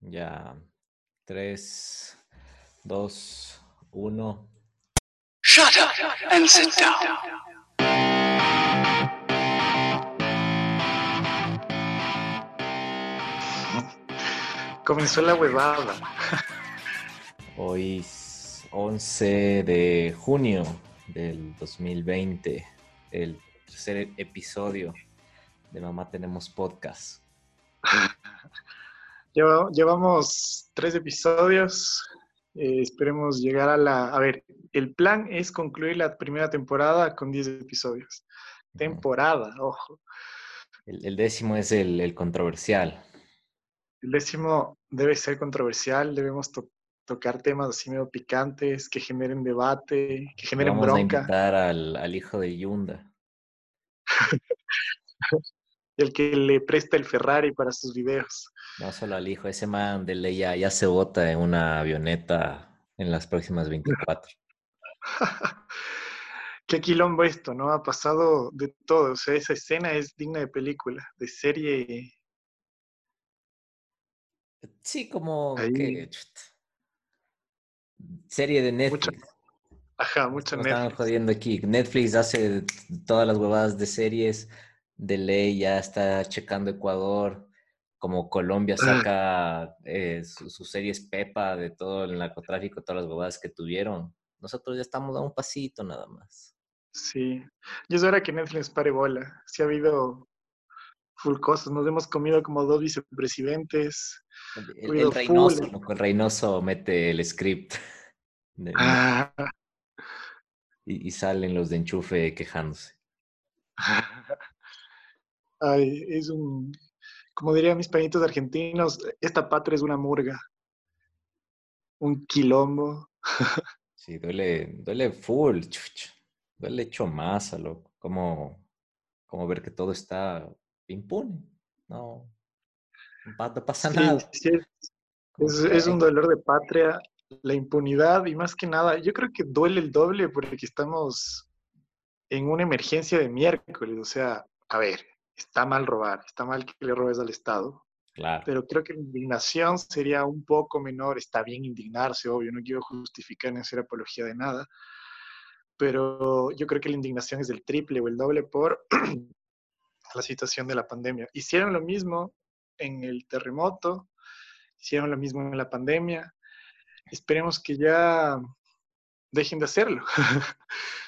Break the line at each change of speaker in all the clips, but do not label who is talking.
Ya. 3, 2, 1.
Shut up and sit down.
Comenzó la huevada.
Hoy es 11 de junio del 2020, el tercer episodio de Mamá Tenemos Podcast.
Lleva- Llevamos tres episodios. eh, esperemos llegar a la... A ver, el plan es concluir la primera temporada con 10 episodios. Temporada, ojo.
El, el décimo es el, el controversial.
El décimo debe ser controversial. Debemos to- tocar temas así medio picantes, que generen debate, que generen
Vamos a
bronca.
invitar al, al hijo de Yunda.
El que le presta el Ferrari para sus videos.
No solo al hijo, ese man de ley ya, ya se bota en una avioneta en las próximas 24.
Qué quilombo esto, ¿no? Ha pasado de todo. O sea, esa escena es digna de película, de serie.
Sí, como que serie de
Mucha
Netflix.
Ajá,
Nos estaban
Netflix.
jodiendo aquí. Netflix hace todas las huevadas de series. De ley ya está checando Ecuador. Como Colombia
Ah.
saca eh, su- sus series Pepa de todo el narcotráfico, todas las huevadas que tuvieron. Nosotros ya estamos a un pasito nada más.
Sí. Y es hora que Netflix pare bola. Sí ha habido full cosas. Nos hemos comido como dos vicepresidentes.
El, Reynoso,
full.
el Reynoso mete el script de-
Ah,
y, y salen los de enchufe quejándose.
Ay, es un, como dirían mis panitos argentinos, esta patria es una murga. Un quilombo.
Sí, duele, duele full, chuch. Duele hecho masa, loco. Como, como ver que todo está impune. No, no pa- no pasa nada.
sí, es, un dolor de patria, la impunidad y más que nada, yo creo que duele el doble porque estamos en una emergencia de miércoles. O sea, a ver, está mal robar, está mal que le robes al Estado,
Claro,
pero creo que la indignación sería un poco menor. Está bien indignarse, obvio, no quiero justificar ni hacer apología de nada, pero yo creo que la indignación es del triple o el doble por la situación de la pandemia. Hicieron lo mismo en el terremoto, hicieron lo mismo en la pandemia. Esperemos que ya dejen de hacerlo.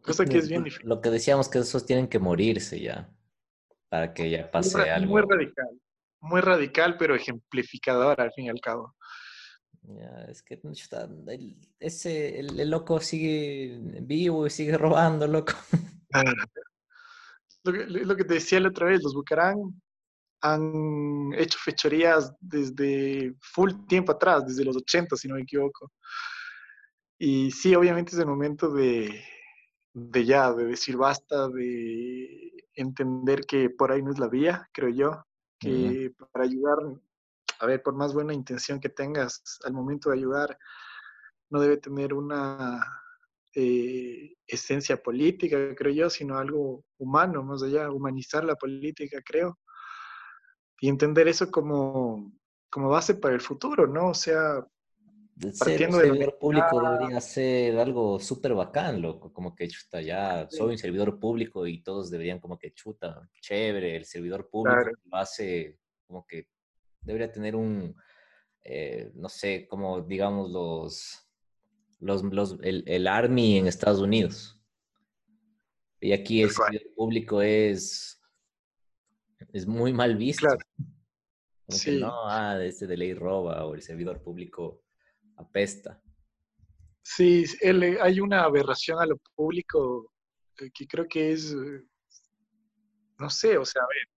Cosa que es bien difícil.
Lo que decíamos que esos tienen que morirse ya. Para que ya pase
Muy,
algo.
muy radical, muy radical, pero ejemplificador al fin y al cabo.
Ya, es que el, ese, el, el loco sigue vivo y sigue robando, loco.
Lo que, lo que te decía la otra vez, los Bucarán han hecho fechorías desde full tiempo atrás, desde los 80, si no me equivoco. Y sí, obviamente es el momento de, de ya, de decir basta, de entender que por ahí no es la vía, creo yo, que para ayudar, a ver, por más buena intención que tengas, al momento de ayudar, no debe tener una eh, esencia política, creo yo, sino algo humano, más allá, humanizar la política, creo, y entender eso como, como base para el futuro, ¿no? O sea,
ser un servidor público debería ser algo súper bacán, loco. Como que chuta, ya
Sí.
soy un servidor público y todos deberían como que chuta, chévere, el servidor público
Claro.
lo hace como que debería tener un, eh, no sé, como digamos los, los, los el, el Army en Estados Unidos. Y aquí el servidor público es, es muy mal visto.
Claro.
Como que
Sí.
no, ah, este de ley roba o el servidor público apesta.
Sí, el- hay una aberración a lo público eh, que creo que es, eh, no sé, o sea, a ver,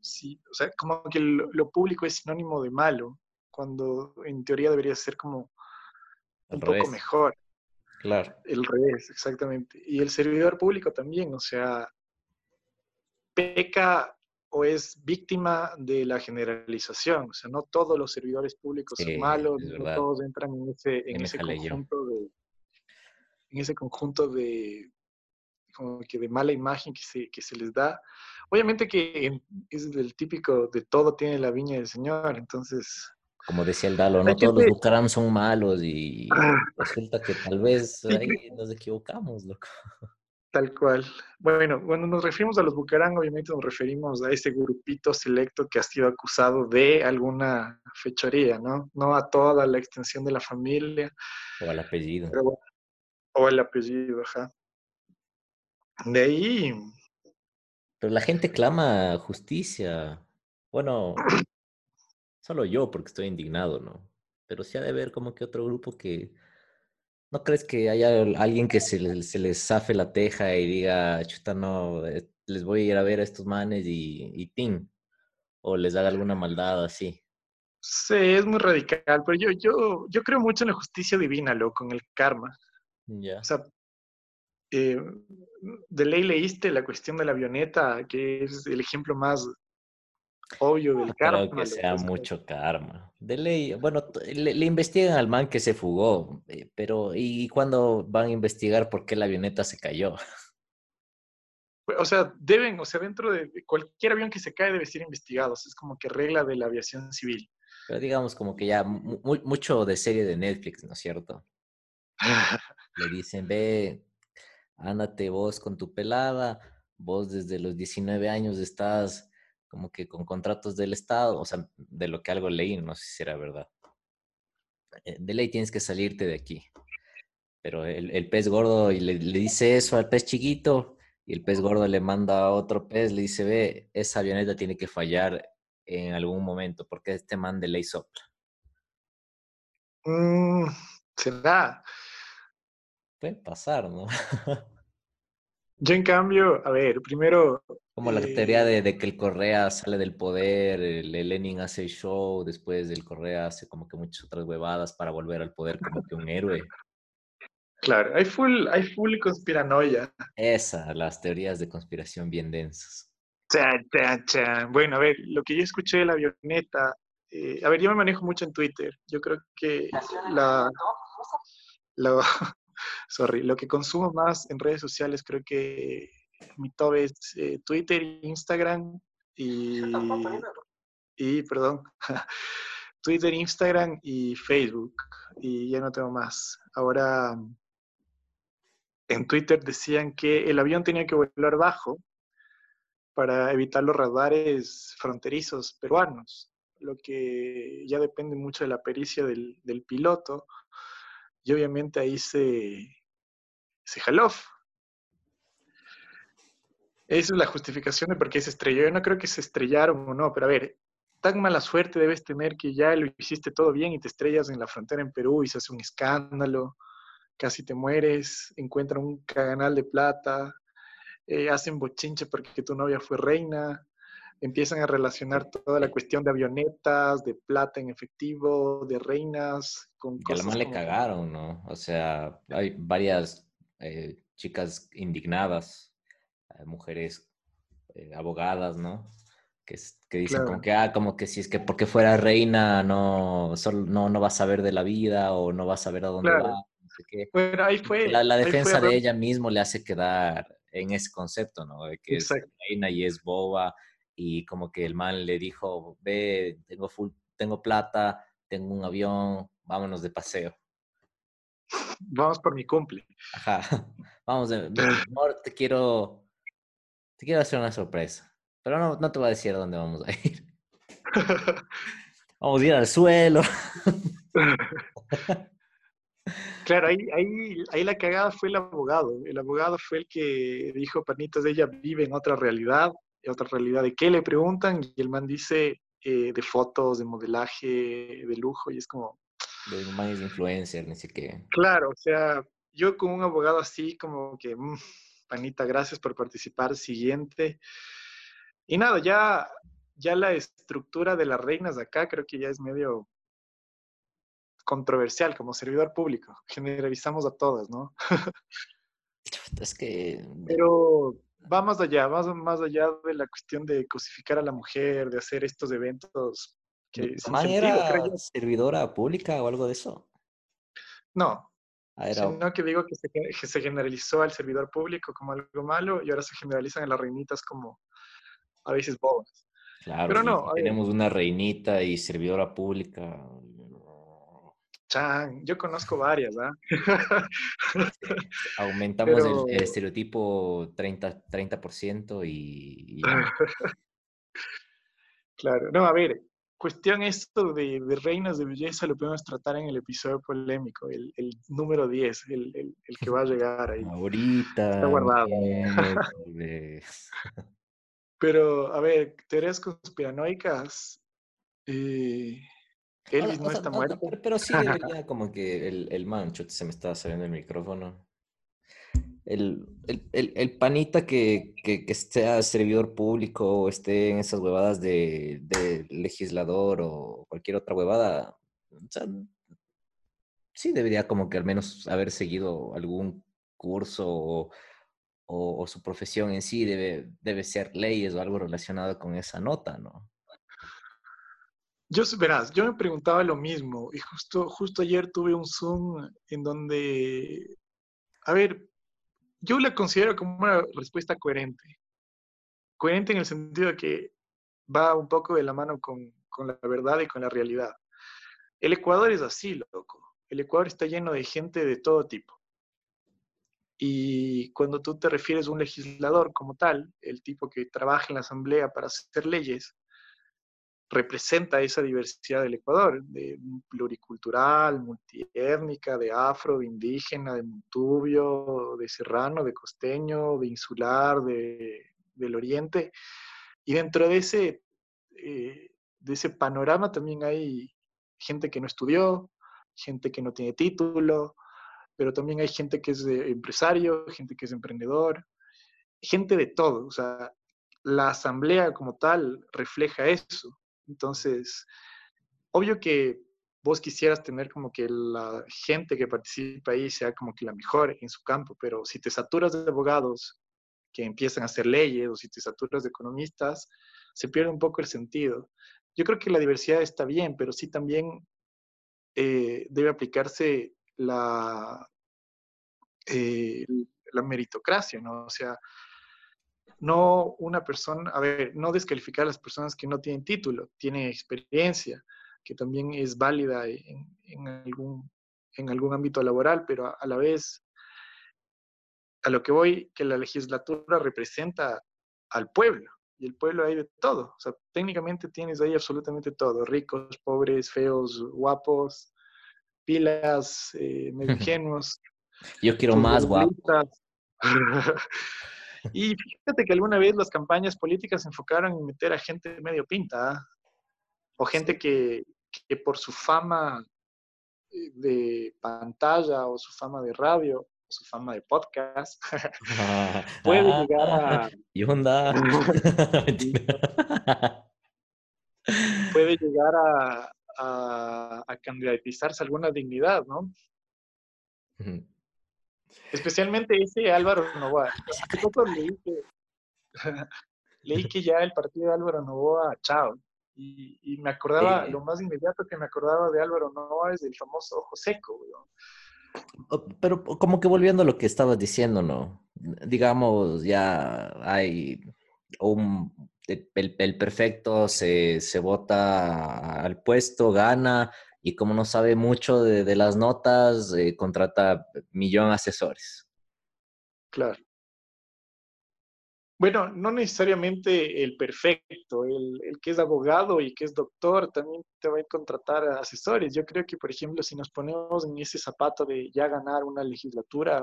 sí, o sea, como que lo, lo público es sinónimo de malo, cuando en teoría debería ser como un poco mejor,
Claro.
el revés, exactamente. Y el servidor público también, o sea, peca o es víctima de la generalización, o sea, no todos los servidores públicos
Sí,
son malos, no todos entran en ese, en ese conjunto de en ese conjunto de como que de mala imagen que se, que se les da. Obviamente que es el típico de todo tiene la viña del Señor, entonces
Como decía el Dalo, no todos los Bucaram son malos y
Ah.
resulta que tal vez ahí nos equivocamos, loco.
Tal cual. Bueno, cuando nos referimos a los Bucarán, obviamente nos referimos a ese grupito selecto que ha sido acusado de alguna fechoría, ¿no? No a toda la extensión de la familia,
O al apellido.
pero o el apellido, ajá. De ahí,
Pero la gente clama justicia. Bueno, solo yo porque estoy indignado, ¿no? Pero sí ha de haber como que otro grupo que... ¿No crees que haya al- alguien que se, le- se les zafe la teja y diga, chuta, no, eh, les voy a ir a ver a estos manes y, y tin? O les haga alguna maldad así.
sí, es muy radical, pero yo, yo, yo creo mucho en la justicia divina, loco, en el karma.
Ya.
O sea, eh, de ley leíste la cuestión de la avioneta, que es el ejemplo más obvio del
No
karma.
creo que sea mucho karma. De ley, bueno, le, le investigan al man que se fugó, eh, pero ¿y cuándo van a investigar por qué la avioneta se cayó?
O sea, deben, o sea, dentro de cualquier avión que se cae debe ser investigado. o sea, es como que regla de la aviación civil.
Pero digamos como que ya mu- mu- mucho de serie de Netflix, ¿no es cierto? Le dicen, ve, ándate vos con tu pelada, vos desde los 19 años estás como que con contratos del Estado, o sea, de lo que algo leí, no sé si será verdad. Eh, De ley tienes que salirte de aquí. Pero el, el pez gordo y le, le dice eso al pez chiquito y el pez gordo le manda a otro pez, le dice, ve, esa avioneta tiene que fallar en algún momento porque este man de ley sopla.
Mm, será.
Puede pasar, ¿no?
Yo, en cambio, a ver, primero,
Como la teoría
Eh,
de, de que el Correa sale del poder, el, el Lenin hace el show, después del Correa hace como que muchas otras huevadas para volver al poder como que un héroe.
claro, hay full, hay full conspiranoia.
Esa, las teorías de conspiración bien densas.
Chan, chan, chan. Bueno, a ver, lo que yo escuché de la avioneta, eh, a ver, yo me manejo mucho en Twitter. Yo creo que la, lo, sorry, lo que consumo más en redes sociales, creo que mi top es eh, Twitter, Instagram y, y, perdón, Twitter, Instagram y Facebook. Y ya no tengo más. Ahora, en Twitter decían que el avión tenía que volar bajo para evitar los radares fronterizos peruanos, lo que ya depende mucho de la pericia del, del piloto. Y obviamente ahí se, se jaló. Esa es la justificación de por qué se estrelló. Yo no creo que se estrellaron o no, pero a ver, tan mala suerte debes tener que ya lo hiciste todo bien y te estrellas en la frontera en Perú y se hace un escándalo, casi te mueres, encuentran un canal de plata, eh, hacen bochinche porque tu novia fue reina, empiezan a relacionar toda la cuestión de avionetas, de plata en efectivo, de reinas, con
la
cosas
man le
como-
cagaron, ¿no? O sea, hay varias eh, chicas indignadas, mujeres eh, abogadas, ¿no? Que, que dicen
Claro.
como que, ah, como que si es que porque fuera reina no, solo, no, no va a saber de la vida o no va a saber a dónde
Claro.
va.
Bueno, ahí fue.
La, la
ahí fue
defensa de ella mismo le hace quedar en ese concepto, ¿no? De que
Exacto.
es reina y es boba y como que el man le dijo, ve, tengo, full, tengo plata, tengo un avión, vámonos de paseo.
Vamos por mi cumple.
Ajá, vamos, de, amor, te quiero, te quiero hacer una sorpresa, pero no, no te voy a decir a dónde vamos a ir. Vamos a ir al suelo.
Claro, ahí, ahí, ahí la cagada fue el abogado. El abogado fue el que dijo, panitas, ella vive en otra realidad, en otra realidad. ¿De qué le preguntan? Y el man dice eh, de fotos, de modelaje, de lujo, y es como,
De man es influencer, ni sé qué.
claro, o sea, yo con un abogado así, como que, mm, panita, gracias por participar, siguiente. Y nada, ya, ya la estructura de las reinas de acá creo que ya es medio controversial como servidor público. Generalizamos a todas, ¿no?
Es que
Pero va más allá, va más allá de la cuestión de cosificar a la mujer, de hacer estos eventos que
¿La
sin
man
sentido,
era
creo
servidora pública o algo de eso?
No,
Ah, era-
Sino que digo que se, que se generalizó al servidor público como algo malo y ahora se generalizan a las reinitas como a veces bobas.
claro,
pero no,
tenemos una reinita y servidora pública.
Chan, yo conozco varias, ¿ah?
Aumentamos el-
Pero-
el, estereotipo 30%, 30% y, y.
Claro, no, a ver, cuestión esto de, de reinas de belleza lo podemos tratar en el episodio polémico, el, el número 10, el, el- el que va a llegar ahí.
Ahorita.
Está guardado. Pero, a ver, teorías conspiranoicas. eh, Elvis
O
no está muerto.
pero, pero sí debería como que el, el man, se me estaba saliendo el micrófono. El, el, el- el panita que, que, que sea servidor público o esté en esas huevadas de, legislador o cualquier otra huevada, sí debería como que al menos haber seguido algún curso o- o su profesión en sí debe, debe ser leyes o algo relacionado con esa nota, ¿no?
Yo, verás, yo me preguntaba lo mismo y justo, justo ayer tuve un Zoom en donde, a ver, yo la considero como una respuesta coherente. Coherente en el sentido de que va un poco de la mano con, con la verdad y con la realidad. El Ecuador es así, loco. El Ecuador está lleno de gente de todo tipo. Y cuando tú te refieres a un legislador como tal, el tipo que trabaja en la asamblea para hacer leyes, representa esa diversidad del Ecuador, pluricultural, multiétnica, de afro, de indígena, de montubio, de serrano, de costeño, de insular, de, del oriente. Y dentro de ese, eh, de ese panorama también hay gente que no estudió, gente que no tiene título, pero también hay gente que es empresario, gente que es emprendedor, gente de todo. O sea, la asamblea como tal refleja eso. Entonces, obvio que vos quisieras tener como que la gente que participa ahí sea como que la mejor en su campo, pero si te saturas de abogados que empiezan a hacer leyes o si te saturas de economistas, se pierde un poco el sentido. Yo creo que la diversidad está bien, pero sí también eh, debe aplicarse la, eh, la meritocracia, ¿no? O sea, no una persona, a ver, no descalificar a las personas que no tienen título, tienen experiencia, que también es válida en, en algún, en algún ámbito laboral, pero a, a, la vez, a lo que voy, que la legislatura representa al pueblo, y el pueblo hay de todo, o sea, técnicamente tienes ahí absolutamente todo, ricos, pobres, feos, guapos, pilas, eh, medio ingenuos.
Yo quiero más guapo.
Y fíjate que alguna vez las campañas políticas se enfocaron en meter a gente medio pinta, ¿eh? o gente que, que, por su fama de pantalla o su fama de radio o su fama de podcast puede
ah,
llegar a...
Y onda.
puede llegar a, a, a candidatizarse a alguna dignidad, ¿no? Especialmente ese Álvaro Novoa. Hace poco leí que, leí que ya el partido de Álvaro Novoa, chao. Y, y me acordaba,
Sí.
lo más inmediato que me acordaba de Álvaro Novoa es el famoso ojo seco,
Pero como que volviendo a lo que estabas diciendo, ¿no? Digamos, ya hay un... El, el perfecto se, se vota al puesto, gana, y como no sabe mucho de, las notas, eh, contrata millón asesores.
Claro. Bueno, no necesariamente el perfecto, el, que es abogado y que es doctor también te va a contratar asesores. Yo creo que, por ejemplo, si nos ponemos en ese zapato de ya ganar una legislatura,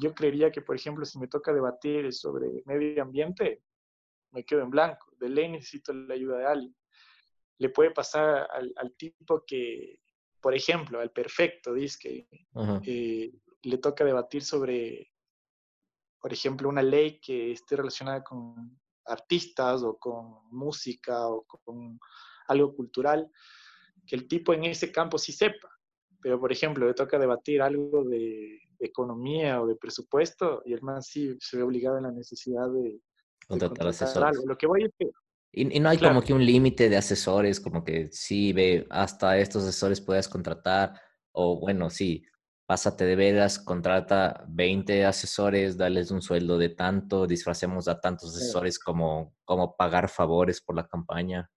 yo creería que, por ejemplo, si me toca debatir sobre medio ambiente, me quedo en blanco. De ley necesito la ayuda de alguien. Le puede pasar al, al tipo que, por ejemplo, al perfecto, dice que eh, le toca debatir sobre por ejemplo, una ley que esté relacionada con artistas o con música o con algo cultural, que el tipo en ese campo sí sepa. Pero, por ejemplo, le toca debatir algo de, de economía o de presupuesto y el man sí se ve obligado en la necesidad de
contratar,
de. Algo. Lo que voy es que,
y, y, no hay claro. como que un límite de asesores, como que sí, ve, hasta estos asesores puedes contratar, o bueno, sí, pásate de veras, contrata 20 asesores, dales un sueldo de tanto, disfracemos a tantos asesores como, como pagar favores por la campaña.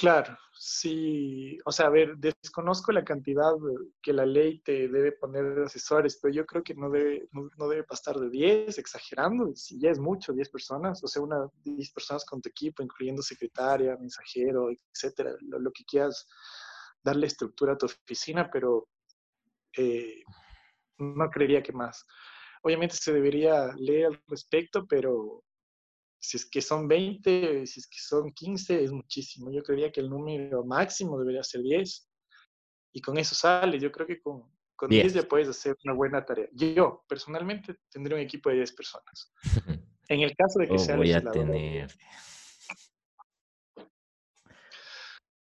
Claro, sí, o sea, a ver, desconozco la cantidad que la ley te debe poner de asesores, pero yo creo que no debe, no, debe pasar de 10, exagerando, si ya es mucho, 10 personas, o sea, una 10 personas con tu equipo, incluyendo secretaria, mensajero, etcétera, lo, que quieras darle estructura a tu oficina, pero eh, no creería que más. Obviamente se debería leer al respecto, pero si es que son 20, si es que son 15, es muchísimo. Yo creería que el número máximo debería ser 10. Y con eso sale. Yo creo que con, con 10 ya puedes hacer una buena tarea. Yo, personalmente, tendré un equipo de 10 personas. En el caso de que oh, sea
voy a tener.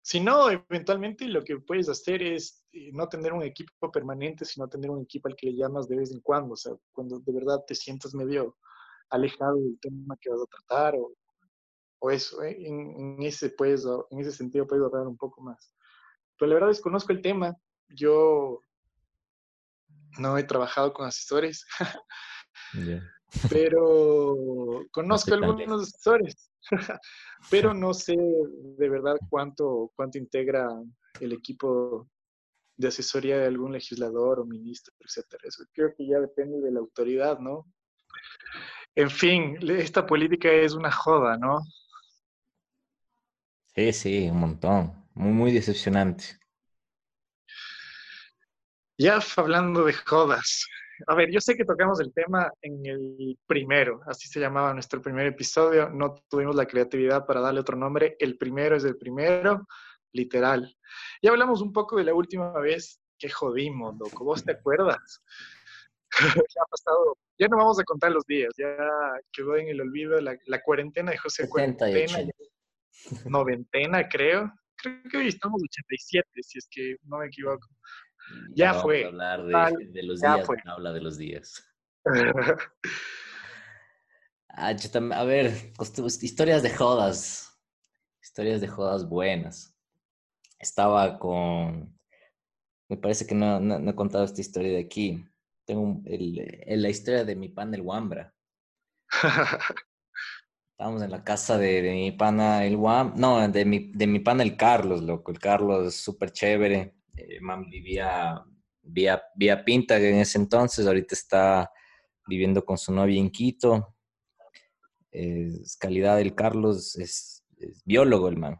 Si no, eventualmente lo que puedes hacer es eh, no tener un equipo permanente, sino tener un equipo al que le llamas de vez en cuando. O sea, cuando de verdad te sientas medio alejado del tema que vas a tratar o, o eso. ¿eh? En, ese puedes, en ese sentido puedes ahorrar un poco más. Pero la verdad desconozco el tema. Yo no he trabajado con asesores, pero conozco algunos asesores, pero no sé de verdad cuánto, cuánto integra el equipo de asesoría de algún legislador o ministro, etcétera. Eso creo que ya depende de la autoridad, ¿no? En fin, esta política es una joda, ¿no?
Sí, sí, un montón. Muy, muy decepcionante.
Ya hablando de jodas. A ver, yo sé que tocamos el tema en el primero, así se llamaba nuestro primer episodio. No tuvimos la creatividad para darle otro nombre. El primero es el primero, literal. Ya hablamos un poco de la última vez que jodimos, loco. ¿Vos te acuerdas? ya ha pasado ya no vamos a contar los días, ya quedó en el olvido la, cuarentena de José Cuarentena. Noventena, creo. Creo que hoy estamos 87, si es que no me equivoco. Ya fue.
hablar de, los días, no habla de los días. Ah, a ver, historias de jodas. Historias de jodas buenas. Estaba con. Me parece que no, no he contado esta historia de aquí tengo el, la historia de mi pan el Wambra. Estábamos en la casa de, mi pana el Wam, no, de mi, de mi pana el Carlos, loco. El Carlos súper chévere. Eh, man vivía vía, vía Pinta en ese entonces, ahorita está viviendo con su novia en Quito. Es calidad del Carlos, es, es biólogo el man.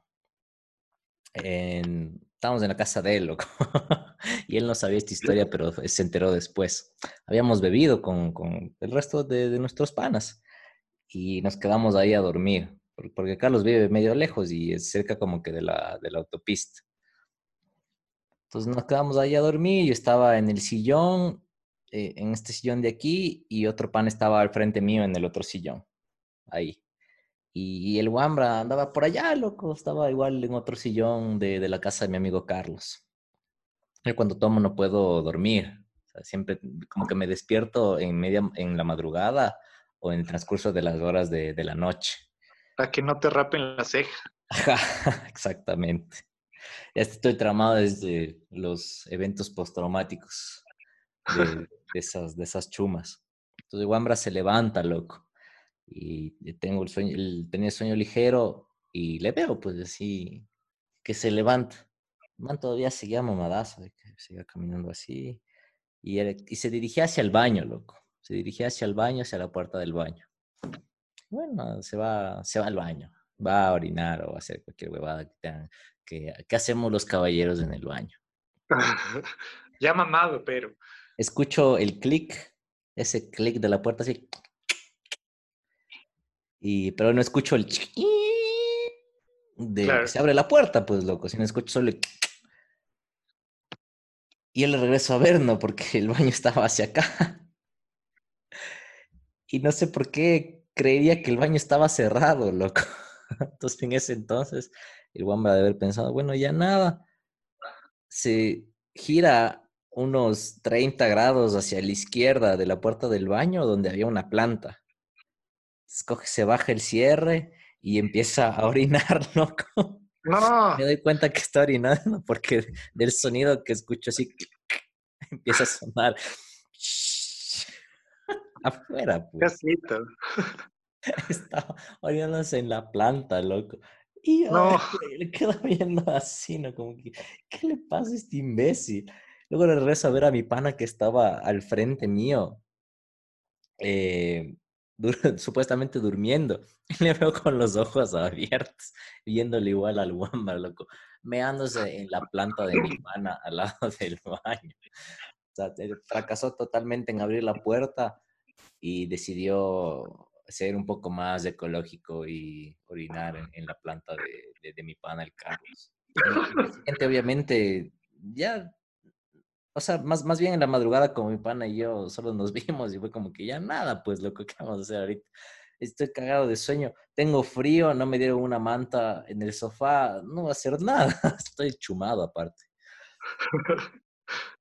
En, estábamos en la casa de él, loco. y él no sabía esta historia, pero se enteró después. Habíamos bebido con, con el resto de, nuestros panas y nos quedamos ahí a dormir, porque Carlos vive medio lejos y es cerca como que de la, de la autopista. Entonces nos quedamos ahí a dormir, yo estaba en el sillón, eh, en este sillón de aquí, y otro pan estaba al frente mío en el otro sillón, ahí. Y, el Wambra andaba por allá, loco, estaba igual en otro sillón de, de la casa de mi amigo Carlos. Y cuando tomo no puedo dormir, siempre como que me despierto en, media, en la madrugada o en el transcurso de las horas de, de la noche.
Para que no te rapen la ceja.
Exactamente. Ya estoy tramado desde los eventos postraumáticos de, de, esas, de esas chumas. Entonces Wambra se levanta, loco y tengo el sueño, tenía sueño ligero y le veo pues así que se levanta. El man todavía seguía mamadazo, de que seguía caminando así y, y se dirigía hacia el baño, loco. Se dirigía hacia el baño, hacia la puerta del baño. Bueno, se va, se va al baño, va a orinar o a hacer cualquier huevada que, que, hacemos los caballeros en el baño.
ya mamado, pero.
Escucho el clic, ese clic de la puerta así y, pero no escucho el de que se abre la puerta, pues loco, sino escucho solo el y él regreso a ver, ¿no? Porque el baño estaba hacia acá. Y no sé por qué creería que el baño estaba cerrado, loco. Entonces, en ese entonces, el Wamba de haber pensado, bueno, ya nada. Se gira unos 30 grados hacia la izquierda de la puerta del baño, donde había una planta escoge, se baja el cierre y empieza a orinar, loco.
No.
Me doy cuenta que está orinando porque del sonido que escucho así empieza a sonar afuera, pues.
Casito.
Estaba orinándose en la planta, loco. Y
No.
le, quedo viendo así, ¿no? Como que, ¿qué le pasa a este imbécil? Luego le regreso a ver a mi pana que estaba al frente mío, eh, supuestamente durmiendo. Le veo con los ojos abiertos, viéndole igual al Wamba, loco, meándose en la planta de mi pana al lado del baño. O sea, te- fracasó totalmente en abrir la puerta y decidió ser un poco más ecológico y orinar en, la planta de, de- mi pana, el Carlos. Y obviamente, ya, o sea, más, más bien en la madrugada como mi pana y yo solo nos vimos y fue como que ya nada, pues lo que vamos a hacer ahorita. Estoy cagado de sueño, tengo frío, no me dieron una manta en el sofá, no va a hacer nada, estoy chumado aparte.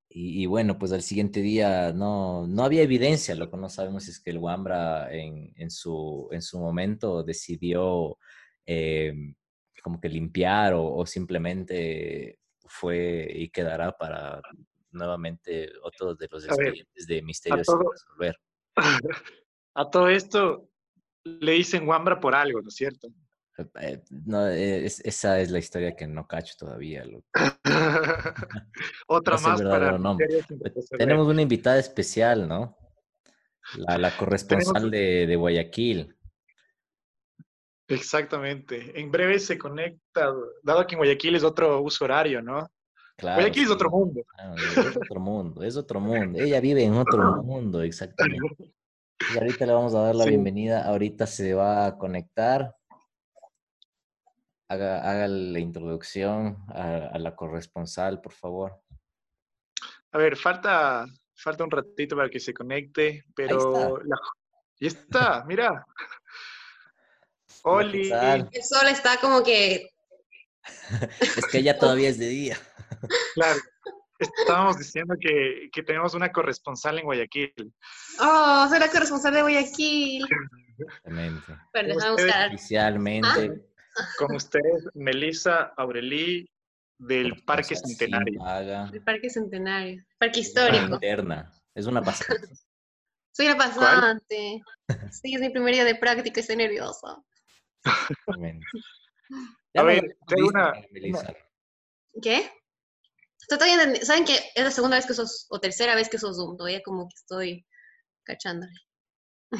Y, y bueno, pues al siguiente día no, no había evidencia, lo que no sabemos es que el Wambra en, en, su, en su momento decidió eh, como que limpiar o, o simplemente fue y quedará para nuevamente otro de los
ver,
expedientes de misterios sin resolver.
A todo esto le dicen Wambra por algo, ¿no es cierto?
Eh, no, eh, es- esa es la historia que no cacho todavía.
Otra
No sé el
más para resolver.
Tenemos una invitada especial, ¿no? La, la corresponsal de, de Guayaquil.
Exactamente. En breve se conecta, dado que en Guayaquil es otro uso horario, ¿no?
Claro,
Guayaquil es otro mundo.
Es otro mundo, es otro mundo. Ella vive en otro mundo, exactamente. Y ahorita le vamos a dar la
Sí.
bienvenida. Ahorita se va a conectar. Haga, haga la introducción a, a la corresponsal, por favor.
A ver, falta, falta un ratito para que se conecte, pero la- ya está, mira.
Hola, ¿qué
Oli?
El sol está como que
Es que ya todavía es de día.
Claro. Estábamos diciendo que, que tenemos una corresponsal en Guayaquil.
Oh, soy la corresponsal de Guayaquil.
Exactamente.
Buscar.
Oficialmente.
Con ustedes, Melissa Aurelí del Parque Centenario.
El Parque Centenario. Parque
una
Histórico.
interna. Es una pasante.
Soy la pasante. Sí, es mi primer día de práctica y estoy nerviosa.
Exactamente.
A ver, tengo una-
Melissa.
¿Qué? Estoy todavía ¿Saben que es la segunda vez que sos, o tercera vez que sos Zoom? Todavía como que estoy cachándole.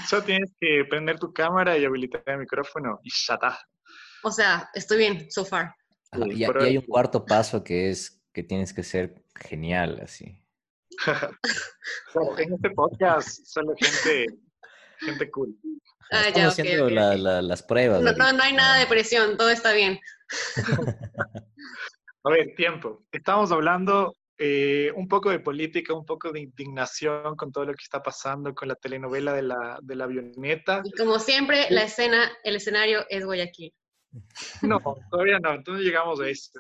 Solo tienes que prender tu cámara y habilitar el micrófono y ya está.
O sea, estoy bien, so far.
Ajá, y, y hay un cuarto paso que es que tienes que ser genial, así.
En este podcast solo gente, gente cool.
Ah, ya,
Estamos
ok,
haciendo
ok,
la- la- las pruebas.
No, no, no hay nada de presión, todo está bien.
A ver, tiempo. Estamos hablando eh, un poco de política, un poco de indignación con todo lo que está pasando con la telenovela de la, de la avioneta.
Y como siempre, la escena, el escenario es Guayaquil.
No, todavía no, entonces llegamos a esto.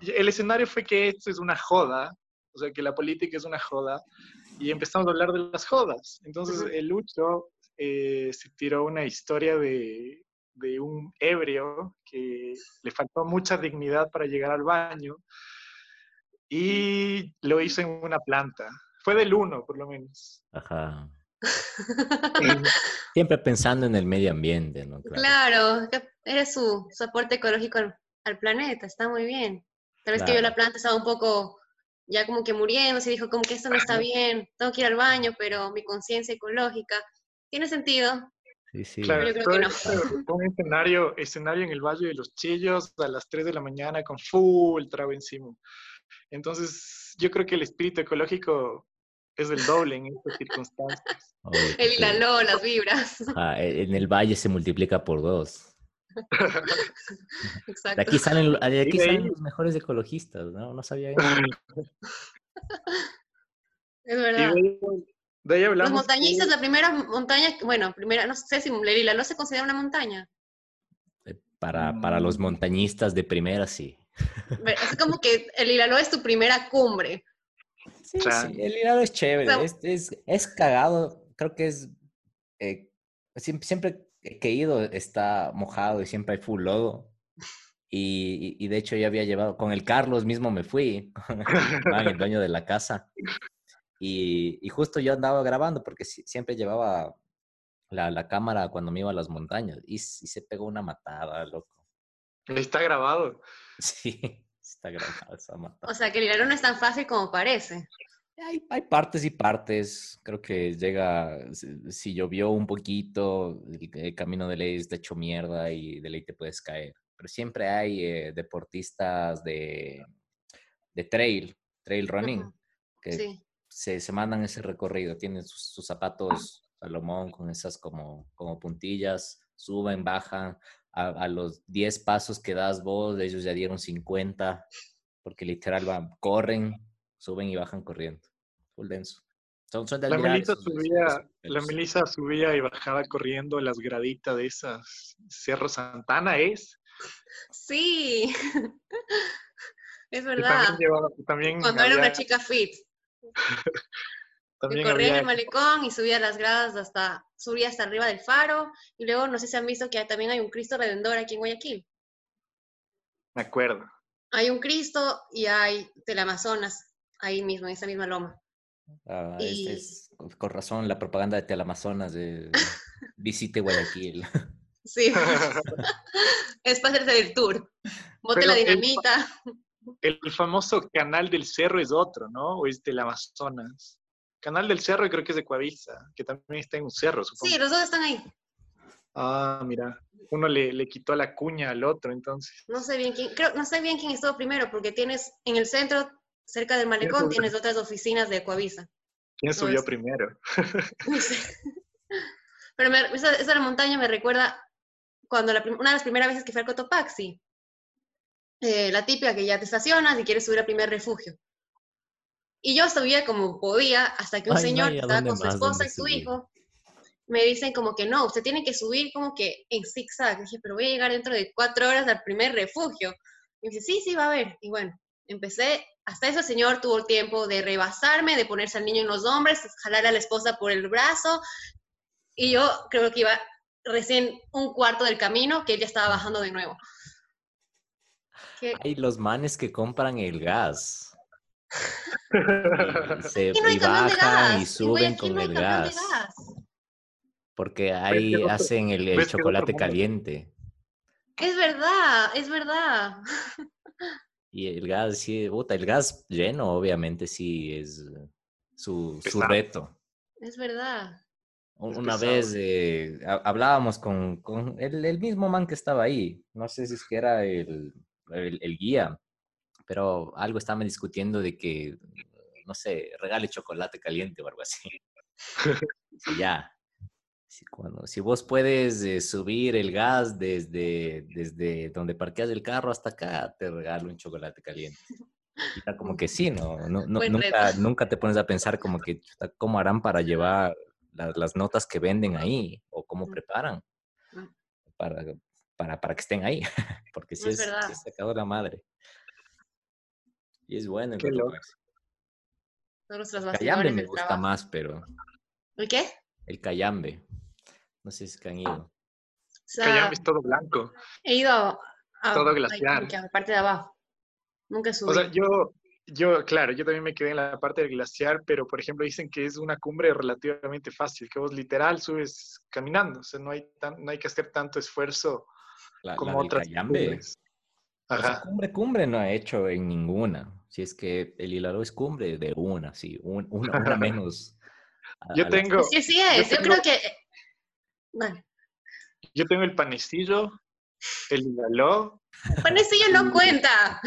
El escenario fue que esto es una joda, o sea, que la política es una joda, y empezamos a hablar de las jodas. Entonces, el Lucho eh, se tiró una historia de, de un ebrio que le faltó mucha dignidad para llegar al baño y lo hizo en una planta. Fue del uno, por lo menos.
Ajá. Siempre pensando en el medio ambiente, ¿no? Claro.
Eres su, su aporte ecológico al, al planeta, está muy bien. Tal vez que vio la planta estaba un poco ya como que muriendo, se dijo como que esto no está bien, tengo que ir al baño, pero mi conciencia ecológica tiene sentido.
Sí, sí.
Claro,
yo creo que no.
un escenario, escenario en el Valle de los Chillos a las 3 de la mañana con full trago encima. Entonces, yo creo que el espíritu ecológico es el doble en estas circunstancias.
El hilaló, las vibras.
ajá, e- en el valle se multiplica por dos. De
Exacto.
aquí salen, de aquí
de
salen los mejores ecologistas, ¿no? No sabía eso.
Es
Y
verdad.
De ahí, ahí
Los
hablamos.
montañistas,
que-
la primera montaña, bueno, primera, no sé si el hilaló se considera una montaña.
Eh, Para, para los
Mm.
montañistas de primera, sí.
Es como que el hilaló es tu primera cumbre.
Sí,
sea,
sí, el hilado es chévere,
sea,
es, es, es cagado, creo que es, eh, siempre, siempre que he ido está mojado y siempre hay full lodo. Y, y- y de hecho yo había llevado, con el Carlos mismo me fui, con el dueño de la casa. Y, y justo yo andaba grabando porque si- siempre llevaba la, la cámara cuando me iba a las montañas y, se pegó una matada, loco.
Está grabado.
Sí, está esa matada.
O sea, que el hilaro no es tan fácil como parece.
Hay, hay partes y partes. Creo que llega, si, si llovió un poquito, el, el camino de ley está hecho mierda y de ley te puedes caer. Pero siempre hay eh, deportistas de, de trail, trail running, que
Sí.
Se, se mandan ese recorrido. Tienen sus, sus zapatos Salomón con esas como, como puntillas, suben, bajan. A, a los 10 pasos que das vos, ellos ya dieron 50, porque literal van, corren, suben y bajan corriendo. Full denso. Son, son de
La
esos- esos-
subía, la. Melissa subía y bajaba corriendo las graditas de esas. Cerro Santana es.
Sí. es verdad.
también llevaba, también
Cuando era una chica fit. Que
también
corría en
había-
el malecón y subía las gradas hasta, subía hasta arriba del faro. Y luego, no sé si han visto que también hay un Cristo Redentor aquí en Guayaquil.
me acuerdo.
Hay un Cristo y hay Teleamazonas, ahí mismo, en esa misma loma.
Ah,
y-
este es, con- razón, la propaganda de Teleamazonas de visite Guayaquil.
Sí, es para hacerse el tour. Bote
Pero
la dinamita.
El famoso Canal del Cerro es otro, ¿no? O es del Amazonas. Canal del Cerro creo que es de Coavisa, que también está en un cerro, supongo.
Sí, los dos están ahí.
Ah, mira. Uno le, le quitó la cuña al otro, entonces.
No sé bien quién, creo, no sé bien quién estuvo primero, porque tienes en el centro, cerca del malecón, tienes otras oficinas de Coavisa.
¿Quién
No,
subió primero?
No sé. Pero me- esa, montaña me recuerda cuando la una de las primeras veces que fui al Cotopaxi. Eh, la típica que ya te estacionas y quieres subir al primer refugio. Y yo subía como podía hasta que un
Ay,
señor
Maya,
estaba
¿dónde
con su esposa
¿Dónde
y su hijo me dicen como que no, usted tiene que subir como que en zigzag. Dije, pero voy a llegar dentro de cuatro horas al primer refugio. Y me dice, sí, sí, va a ver. Y bueno, empecé, hasta eso el señor tuvo el tiempo de rebasarme, de ponerse al niño en los hombres, jalar a la esposa por el brazo. Y yo creo que iba recién un cuarto del camino que él ya estaba bajando de nuevo.
Hay los manes que compran el gas. Y, se,
no
bajan y
En
suben con
no
el gas.
gas.
Porque ahí hacen el, chocolate caliente.
Es verdad, es verdad.
Y el gas, sí, puta, el gas lleno, obviamente, sí, es su, su reto.
Es verdad.
Es
Una vez eh, ha- hablábamos con, con el, el mismo man que estaba ahí, no sé si es que era el, el- el guía, pero algo estaban discutiendo de que, no sé, regale chocolate caliente o algo así. Sí, ya. Si, cuando, si vos puedes eh, subir el gas desde, desde donde parqueas el carro hasta acá, te regalo un chocolate caliente. Y está como que sí, ¿no? no, no- nunca, nunca te pones a pensar como que, ¿cómo harán para llevar la- las notas que venden ahí? ¿O cómo preparan
Mm.
para, para, para que estén ahí? Porque
No
es,
es
sacado la madre. Y es bueno el
Qué loco.
Nuestros
Cayambe me gusta
trabajo.
más, pero
¿El qué?
el Cayambe. No sé si es que han ido.
O sea,
Cayambe es todo blanco.
he ido a, a-
Todo glaciar.
a la parte de abajo. Nunca subí.
O sea, yo, yo, claro, yo también me quedé en la parte del glaciar, pero por ejemplo dicen que es una cumbre relativamente fácil, que vos literal subes caminando, o sea, no hay, tan, no hay que hacer tanto esfuerzo
La,
como otras.
O sea, cumbre, cumbre no ha hecho en ninguna. Si es que el Hilaro es cumbre de una, sí, un- una, una menos. a-
Yo tengo,
Sí, sí es. Yo,
tengo-
creo que... Bueno,
yo tengo el panecillo, el higaló,
panecillo no cuenta.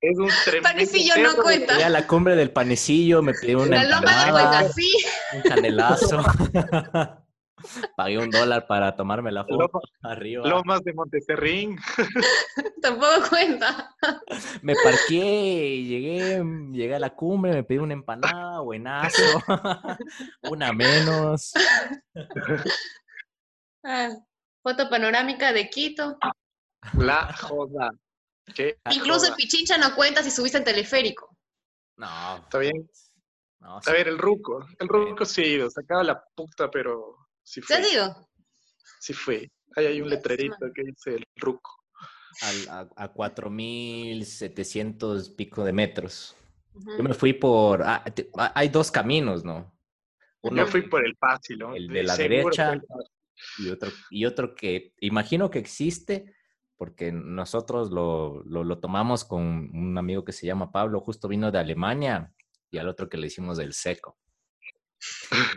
es un tremendo
Panecillo no cuenta.
Fui a la cumbre del panecillo, me pedí una
La loma no cuenta,
empanada,
sí.
un canelazo. Pagué un dólar para tomarme la foto
Loma-
arriba.
Lomas de Monteserrín,
Tampoco cuenta.
Me parqué, llegué, llegué a la cumbre, me pedí una empanada, buenazo. una menos.
Ah, foto panorámica de Quito.
la joda. ¿Qué
Incluso el
joda.
Pichincha no cuenta si subiste en teleférico.
No.
Está bien.
No,
A ver, el ruco, el ruco sí ha ido, sacaba la puta, pero sí
¿Se has
fue,
ido?
sí fue. Ahí hay un letrerito que dice el ruco.
al- a, a 4.700 pico de metros. Yo me fui por... ah, te- ah, hay dos caminos, ¿no? Uno
Yo fui por el fácil, ¿no?
el de la
seguro
derecha. y otro, y otro que imagino que existe porque nosotros lo, lo, lo tomamos con un amigo que se llama Pablo, justo vino de Alemania, y al otro que le hicimos del seco.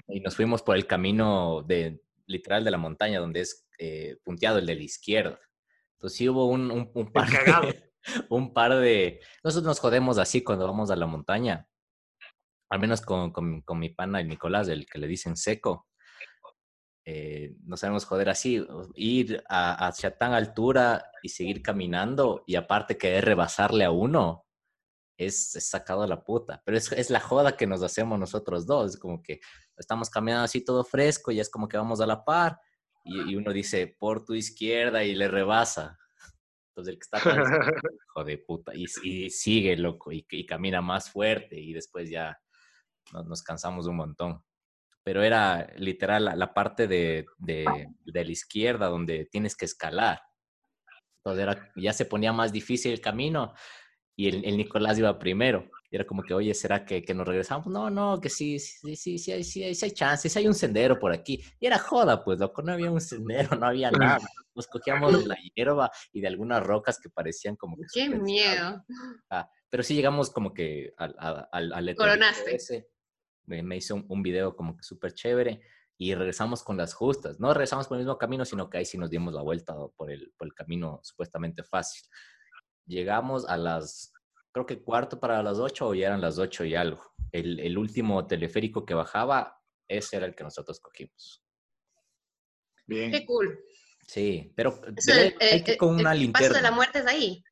Y nos fuimos por el camino de, literal de la montaña, donde es eh, punteado el de la izquierda. Entonces sí hubo un, un, un par de, un par de... Nosotros nos jodemos así cuando vamos a la montaña, al menos con, con, con mi pana, el Nicolás, el que le dicen seco. Eh, nos sabemos joder así, ir a, hacia tan altura y seguir caminando y aparte querer rebasarle a uno, es, es sacado a la puta. Pero es, es la joda que nos hacemos nosotros dos, es como que estamos caminando así todo fresco y es como que vamos a la par y, y uno dice por tu izquierda y le rebasa. Entonces el que está hijo de puta, y, y sigue loco y, y camina más fuerte y después ya nos, nos cansamos un montón. Pero era literal la, la parte de, de, de la izquierda donde tienes que escalar. Entonces era, ya se ponía más difícil el camino y el, el Nicolás iba primero. Y era como que, oye, ¿será que, que nos regresamos? No, no, que sí, sí, sí, sí, hay, sí, hay, sí hay chance, sí hay un sendero por aquí. Y era joda, pues, loco, no había un sendero, no había nada. Nos cogíamos de la hierba y de algunas rocas que parecían como que...
Qué miedo.
Ah, pero sí llegamos como que al, al, al,
Coronaste.
ese. Me, me hizo un, un video como que súper chévere y regresamos con las justas. No regresamos por el mismo camino, sino que ahí sí nos dimos la vuelta por el, por el camino supuestamente fácil. Llegamos a las, creo que cuarto para las ocho o ya eran las ocho y algo. El, el último teleférico que bajaba, ese era el que nosotros cogimos.
Bien.
Qué cool.
Sí, pero
Eso,
debe-
el,
hay
el-
que con
el
una
paso
linterna.
de la muerte es ahí.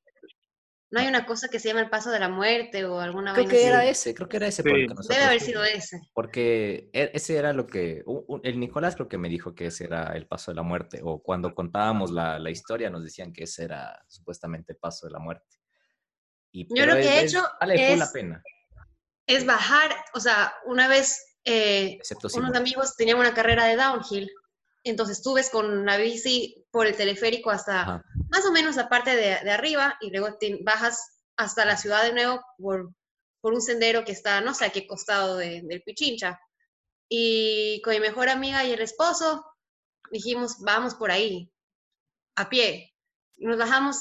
No hay una cosa que se llama el paso de la muerte o alguna
Creo que
así.
era ese, creo que era ese. por el
Sí.
que nosotros
Debe haber sido ese.
Porque e- ese era lo que, el Nicolás creo que me dijo que ese era el paso de la muerte, o cuando contábamos la, la historia nos decían que ese era supuestamente el paso de la muerte. Y,
Yo lo que he
es-
hecho
vale full la
es-
pena,
Es bajar, o sea, una vez eh,
excepto si
unos amigos tenían una carrera de downhill. Entonces tú ves con la bici por el teleférico hasta
Ajá.
más o menos la parte de, de arriba y luego te bajas hasta la ciudad de nuevo por, por un sendero que está no sé a qué costado de- del Pichincha. Y con mi mejor amiga y el esposo dijimos, vamos por ahí, a pie. Y nos bajamos,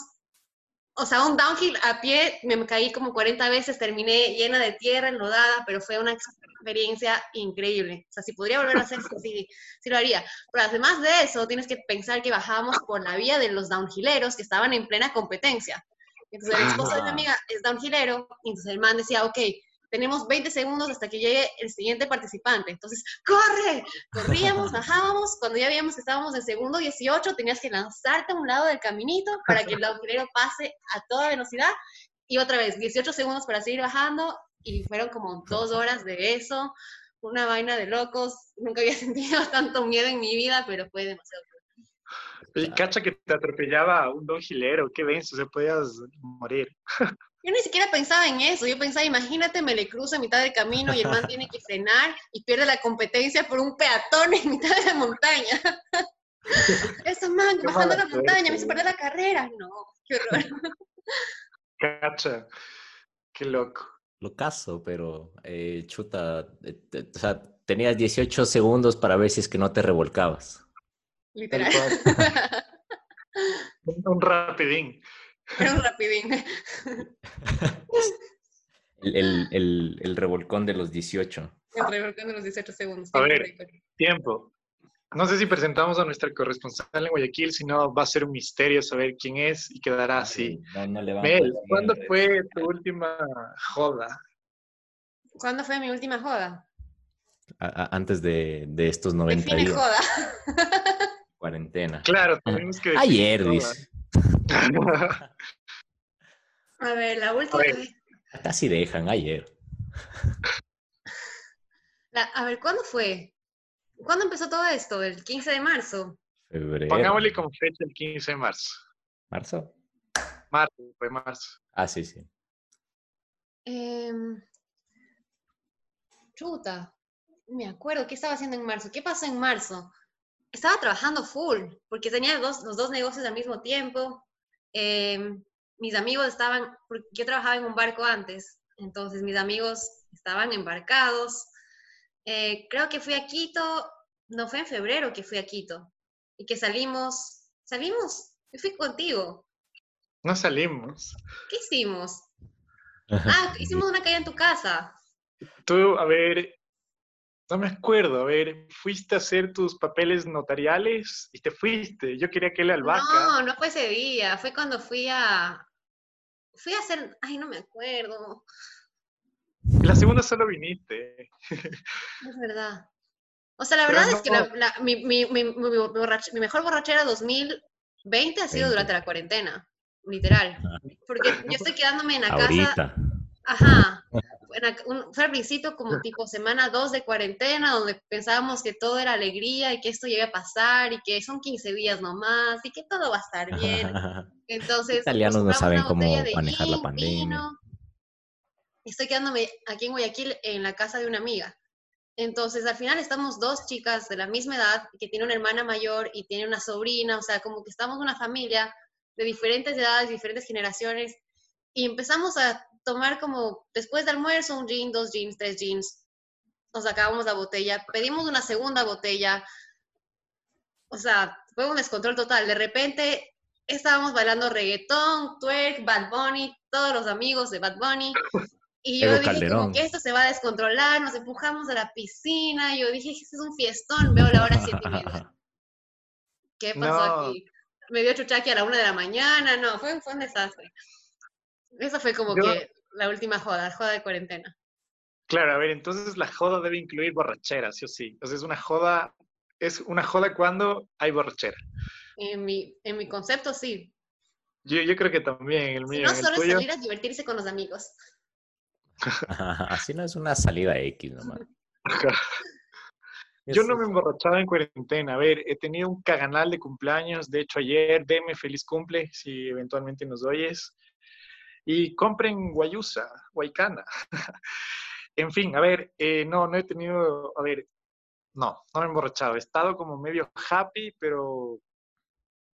o sea, un downhill a pie, me caí como 40 veces, terminé llena de tierra, enlodada, pero fue una experiencia increíble. O sea, si podría volver a hacer, sí, sí lo haría. Pero además de eso, tienes que pensar que bajábamos por la vía de los downhilleros que estaban en plena competencia. Entonces, el esposo de mi
Ah.
amiga es downhillero, y entonces el man decía, ok, tenemos 20 segundos hasta que llegue el siguiente participante. Entonces, ¡corre! Corríamos, bajábamos. Cuando ya veíamos que estábamos en segundo 18, tenías que lanzarte a un lado del caminito para que el downhillero pase a toda velocidad. Y otra vez, 18 segundos para seguir bajando. Y fueron como dos horas de eso. Una vaina de locos. Nunca había sentido tanto miedo en mi vida, pero fue demasiado.
Y cacha que te atropellaba un don gilero, qué denso, se podías morir.
Yo ni siquiera pensaba en eso. Yo pensaba, imagínate, me le cruzo en mitad del camino y el man tiene que frenar y pierde la competencia por un peatón en mitad de la montaña. Ese man
Qué
bajando la montaña me hizo perder la carrera. No, qué horror.
Cacha, qué loco.
Lo caso, pero eh, chuta, eh, te- o sea, tenías 18 segundos para ver si es que no te revolcabas.
Literal.
Un rapidín.
Era un rapidín.
El, el, el, el revolcón de los 18.
El revolcón de los 18 segundos.
A
tiempo
ver. Tiempo. No sé si presentamos a nuestra corresponsal en Guayaquil, si no va a ser un misterio saber quién es y quedará así.
No, no le van a
Mel, ¿cuándo fue tu última joda?
¿Cuándo fue mi última joda?
A- a- antes de, de estos 90
Define
días,
joda.
cuarentena.
Claro, tenemos que decir
Ayer, dice.
A ver, la última.
Casi dejan, ayer.
la- a ver, ¿cuándo fue? ¿Cuándo empezó todo esto? ¿El 15 de marzo?
Febrero.
Pongámosle como fecha el 15 de marzo.
¿Marzo?
Marzo, fue marzo.
Ah, sí, sí.
Em, chuta, me acuerdo, ¿qué estaba haciendo en marzo? ¿Qué pasó en marzo? Estaba trabajando full, porque tenía dos, los dos negocios al mismo tiempo. Em, mis amigos estaban, porque yo trabajaba en un barco antes, Entonces mis amigos estaban embarcados. Eh, creo que fui a Quito, no fue en febrero que fui a Quito y que salimos, salimos, yo fui contigo.
No salimos.
¿Qué hicimos? Ah, hicimos una calle en tu casa.
Tú, a ver, no me acuerdo, a ver, fuiste a hacer tus papeles notariales y te fuiste. Yo quería que él albahaca.
No, no fue ese día, fue cuando fui a... Fui a hacer... Ay, no me acuerdo.
La segunda solo viniste.
Es verdad. O sea, la
Pero
verdad es que la-
no.
la- mi, mi- mi- mi borrach- mi mejor borrachera 2020 ha sido
20.
durante la cuarentena, literal. Porque yo estoy quedándome en la casa,
Ahorita.
ajá, en la- un- principio como tipo semana 2 de cuarentena, donde pensábamos que todo era alegría y que esto iba a pasar y que son 15 días nomás y que todo va a estar bien. Entonces,
Italianos no saben
una
cómo manejar la pandemia.
vino. Estoy quedándome aquí en Guayaquil en la casa de una amiga. Entonces, al final estamos dos chicas de la misma edad, que tiene una hermana mayor y tiene una sobrina, o sea, como que estamos una familia de diferentes edades, diferentes generaciones, y empezamos a tomar como, después del almuerzo, un gin, dos jeans, tres jeans, nos acabamos la botella, pedimos una segunda botella, o sea, fue un descontrol total. De repente estábamos bailando reggaetón, twerk, Bad Bunny, todos los amigos de Bad Bunny. Y yo dije como que esto se va a descontrolar, nos empujamos a la piscina, yo dije, este es un fiestón, veo la hora siete y media. ¿Qué pasó
No.
aquí? Me dio chuchaqui a la una de la mañana, no, fue, fue un desastre. Eso fue como
Yo-
que la última joda, joda de cuarentena.
Claro, a ver, entonces la joda debe incluir borrachera, sí o sí. Entonces es una joda, es una joda cuando hay borrachera.
En mi, en mi concepto, sí.
Yo, yo creo que también, el
Si
mío,
no,
el
solo es
tuyo.
salir a divertirse con los amigos.
Así no es una salida X nomás.
Yo no me emborrachaba en cuarentena. A ver, he tenido un caganal de cumpleaños. De hecho, ayer, deme feliz cumple si eventualmente nos oyes. Y compren guayusa, guaycana. en fin, a ver, eh, no, no he tenido, a ver, no, no me he emborrachado. He estado como medio happy, pero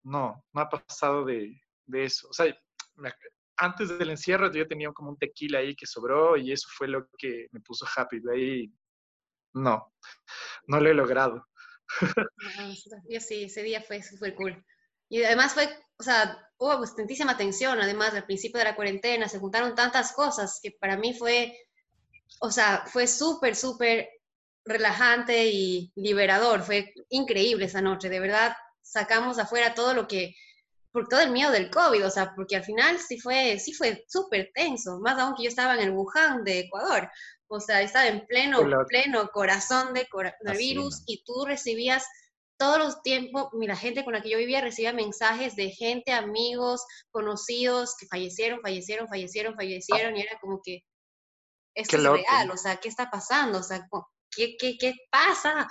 no, no ha pasado de, de eso. O sea, me- antes del encierro yo tenía como un tequila ahí que sobró y eso fue lo que me puso happy. De ahí, no, no lo he logrado.
Yo sí, ese día fue súper cool. Y además fue, o sea, hubo bastantísima tensión, además, al principio de la cuarentena, se juntaron tantas cosas que para mí fue, o sea, fue súper, súper relajante y liberador, fue increíble esa noche, de verdad, sacamos afuera todo lo que, por todo el miedo del COVID, o sea, porque al final sí fue, sí fue súper tenso, más aún que yo estaba en el Wuhan de Ecuador, o sea, estaba en pleno,
Hola.
pleno corazón de cora- del
Así,
virus
¿no?
y tú recibías todos los tiempos, mira, gente con la que yo vivía recibía mensajes de gente, amigos, conocidos que fallecieron, fallecieron, fallecieron, fallecieron, y era como que esto
Qué
es
loco.
real, o sea, ¿qué está pasando? O sea, ¿qué, qué, qué pasa?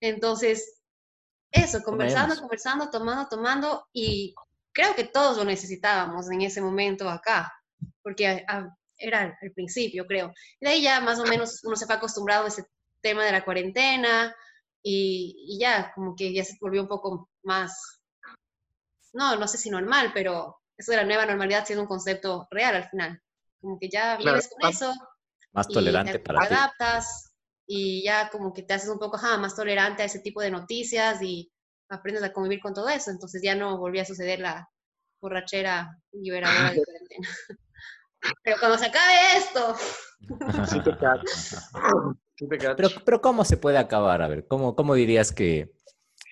Entonces, eso, conversando, conversando, tomando, tomando, y creo que todos lo necesitábamos en ese momento acá, porque a- a- era el principio, creo. De ahí ya más o menos uno se fue acostumbrado a ese tema de la cuarentena y, y ya como que ya se volvió un poco más, no, no sé si normal, pero eso de la nueva normalidad siendo un concepto real al final. Como que ya
Claro,
vives con
ah,
eso
Más
y
tolerante
te,
para
te
ti.
adaptas y ya como que te haces un poco ajá, más tolerante a ese tipo de noticias y aprendes a convivir con todo eso. Entonces ya no volvía a suceder la borrachera liberadora de cuarentena. Pero cuando se acabe esto,
Sí
Pero, pero ¿cómo se puede acabar? A ver, ¿cómo, cómo dirías que,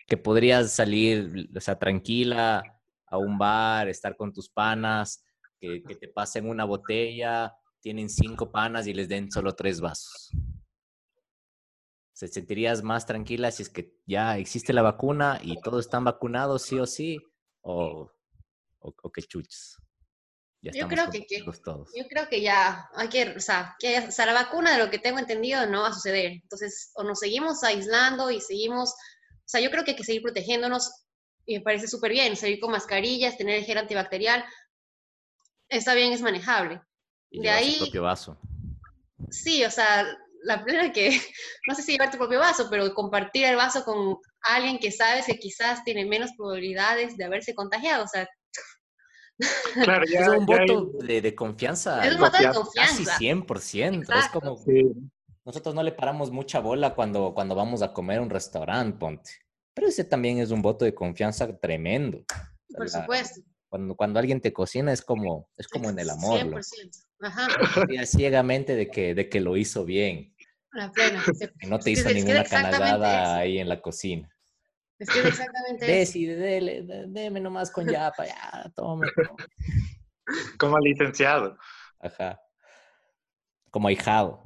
que podrías salir, o sea, tranquila a un bar, estar con tus panas, que, te pasen una botella, tienen cinco panas y les den solo tres vasos? ¿Se sentirías más tranquila si es que ya existe la vacuna y todos están vacunados sí o sí? ¿O, o, o qué chuches? Ya
Yo creo que- que-
todos.
yo creo que ya hay que, o sea, que, o sea, la vacuna de lo que tengo entendido no va a suceder. Entonces, o nos seguimos aislando y seguimos, o sea, yo creo que hay que seguir protegiéndonos y me parece súper bien, salir con mascarillas, tener el gel antibacterial, está bien, es manejable.
Y
de ahí-
su propio vaso.
Sí, o sea, la plena que, no sé si llevar tu propio vaso, pero compartir el vaso con alguien que sabes que quizás tiene menos probabilidades de haberse contagiado, o sea,
Claro, ya,
es un
ya
voto de, de confianza.
Es un voto de
confianza.
Casi
confianza.
100%. Es
Exacto.
como,
Sí.
nosotros no le paramos mucha bola cuando, cuando vamos a comer a un restaurante, ponte. Pero ese también es un voto de confianza tremendo.
Por
La-
supuesto.
Cuando, cuando alguien te cocina es como, es como en el amor. loco.
100%. Ajá,
Confías ciegamente de que, de que lo hizo bien,
la plena.
Que no te
Es
hizo
es que
ninguna canallada ahí en la cocina.
Es que es exactamente.
Desi, dele, de- deme nomás con yapa, ya, tome. tome.
Como licenciado,
Ajá. Como ahijado.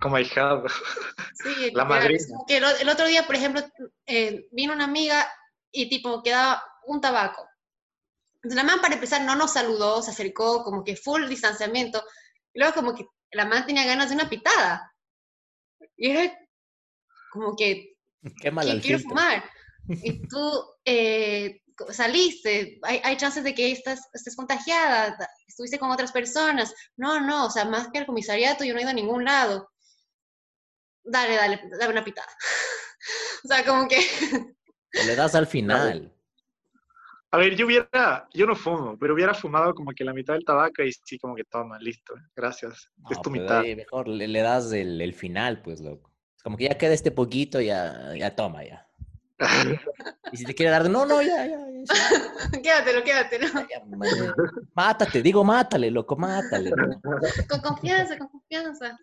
como ahijado.
Sí,
La madrina.
que el, otro día, por ejemplo, eh, vino una amiga y tipo quedaba un tabaco. Entonces la man para empezar no nos saludó, se acercó como que full distanciamiento. Y luego como que la man tenía ganas de una pitada. Y era como que
Qué mal
"Qui-
al
quiero
filtro.
fumar. Y tú eh, saliste, hay, hay chances de que estás, estés contagiada, da- estuviste con otras personas. No, no, o sea, más que al comisariato yo no he ido a ningún lado. Dale, dale, dame una pitada. o sea, como que...
Le das al final.
A ver, yo hubiera, yo no fumo, pero hubiera fumado como que la mitad del tabaco y sí, como que toma, listo, gracias. es tu
pues,
mitad.
ahí mejor le, le das el, el final, pues, loco. Como que ya queda este poquito, ya, ya toma, ya. Y si te quiere dar, no, no, ya, ya, ya,
quédatelo, quédatelo.
ya, mátate, digo, mátale, loco, mátale.
Con confianza, con confianza.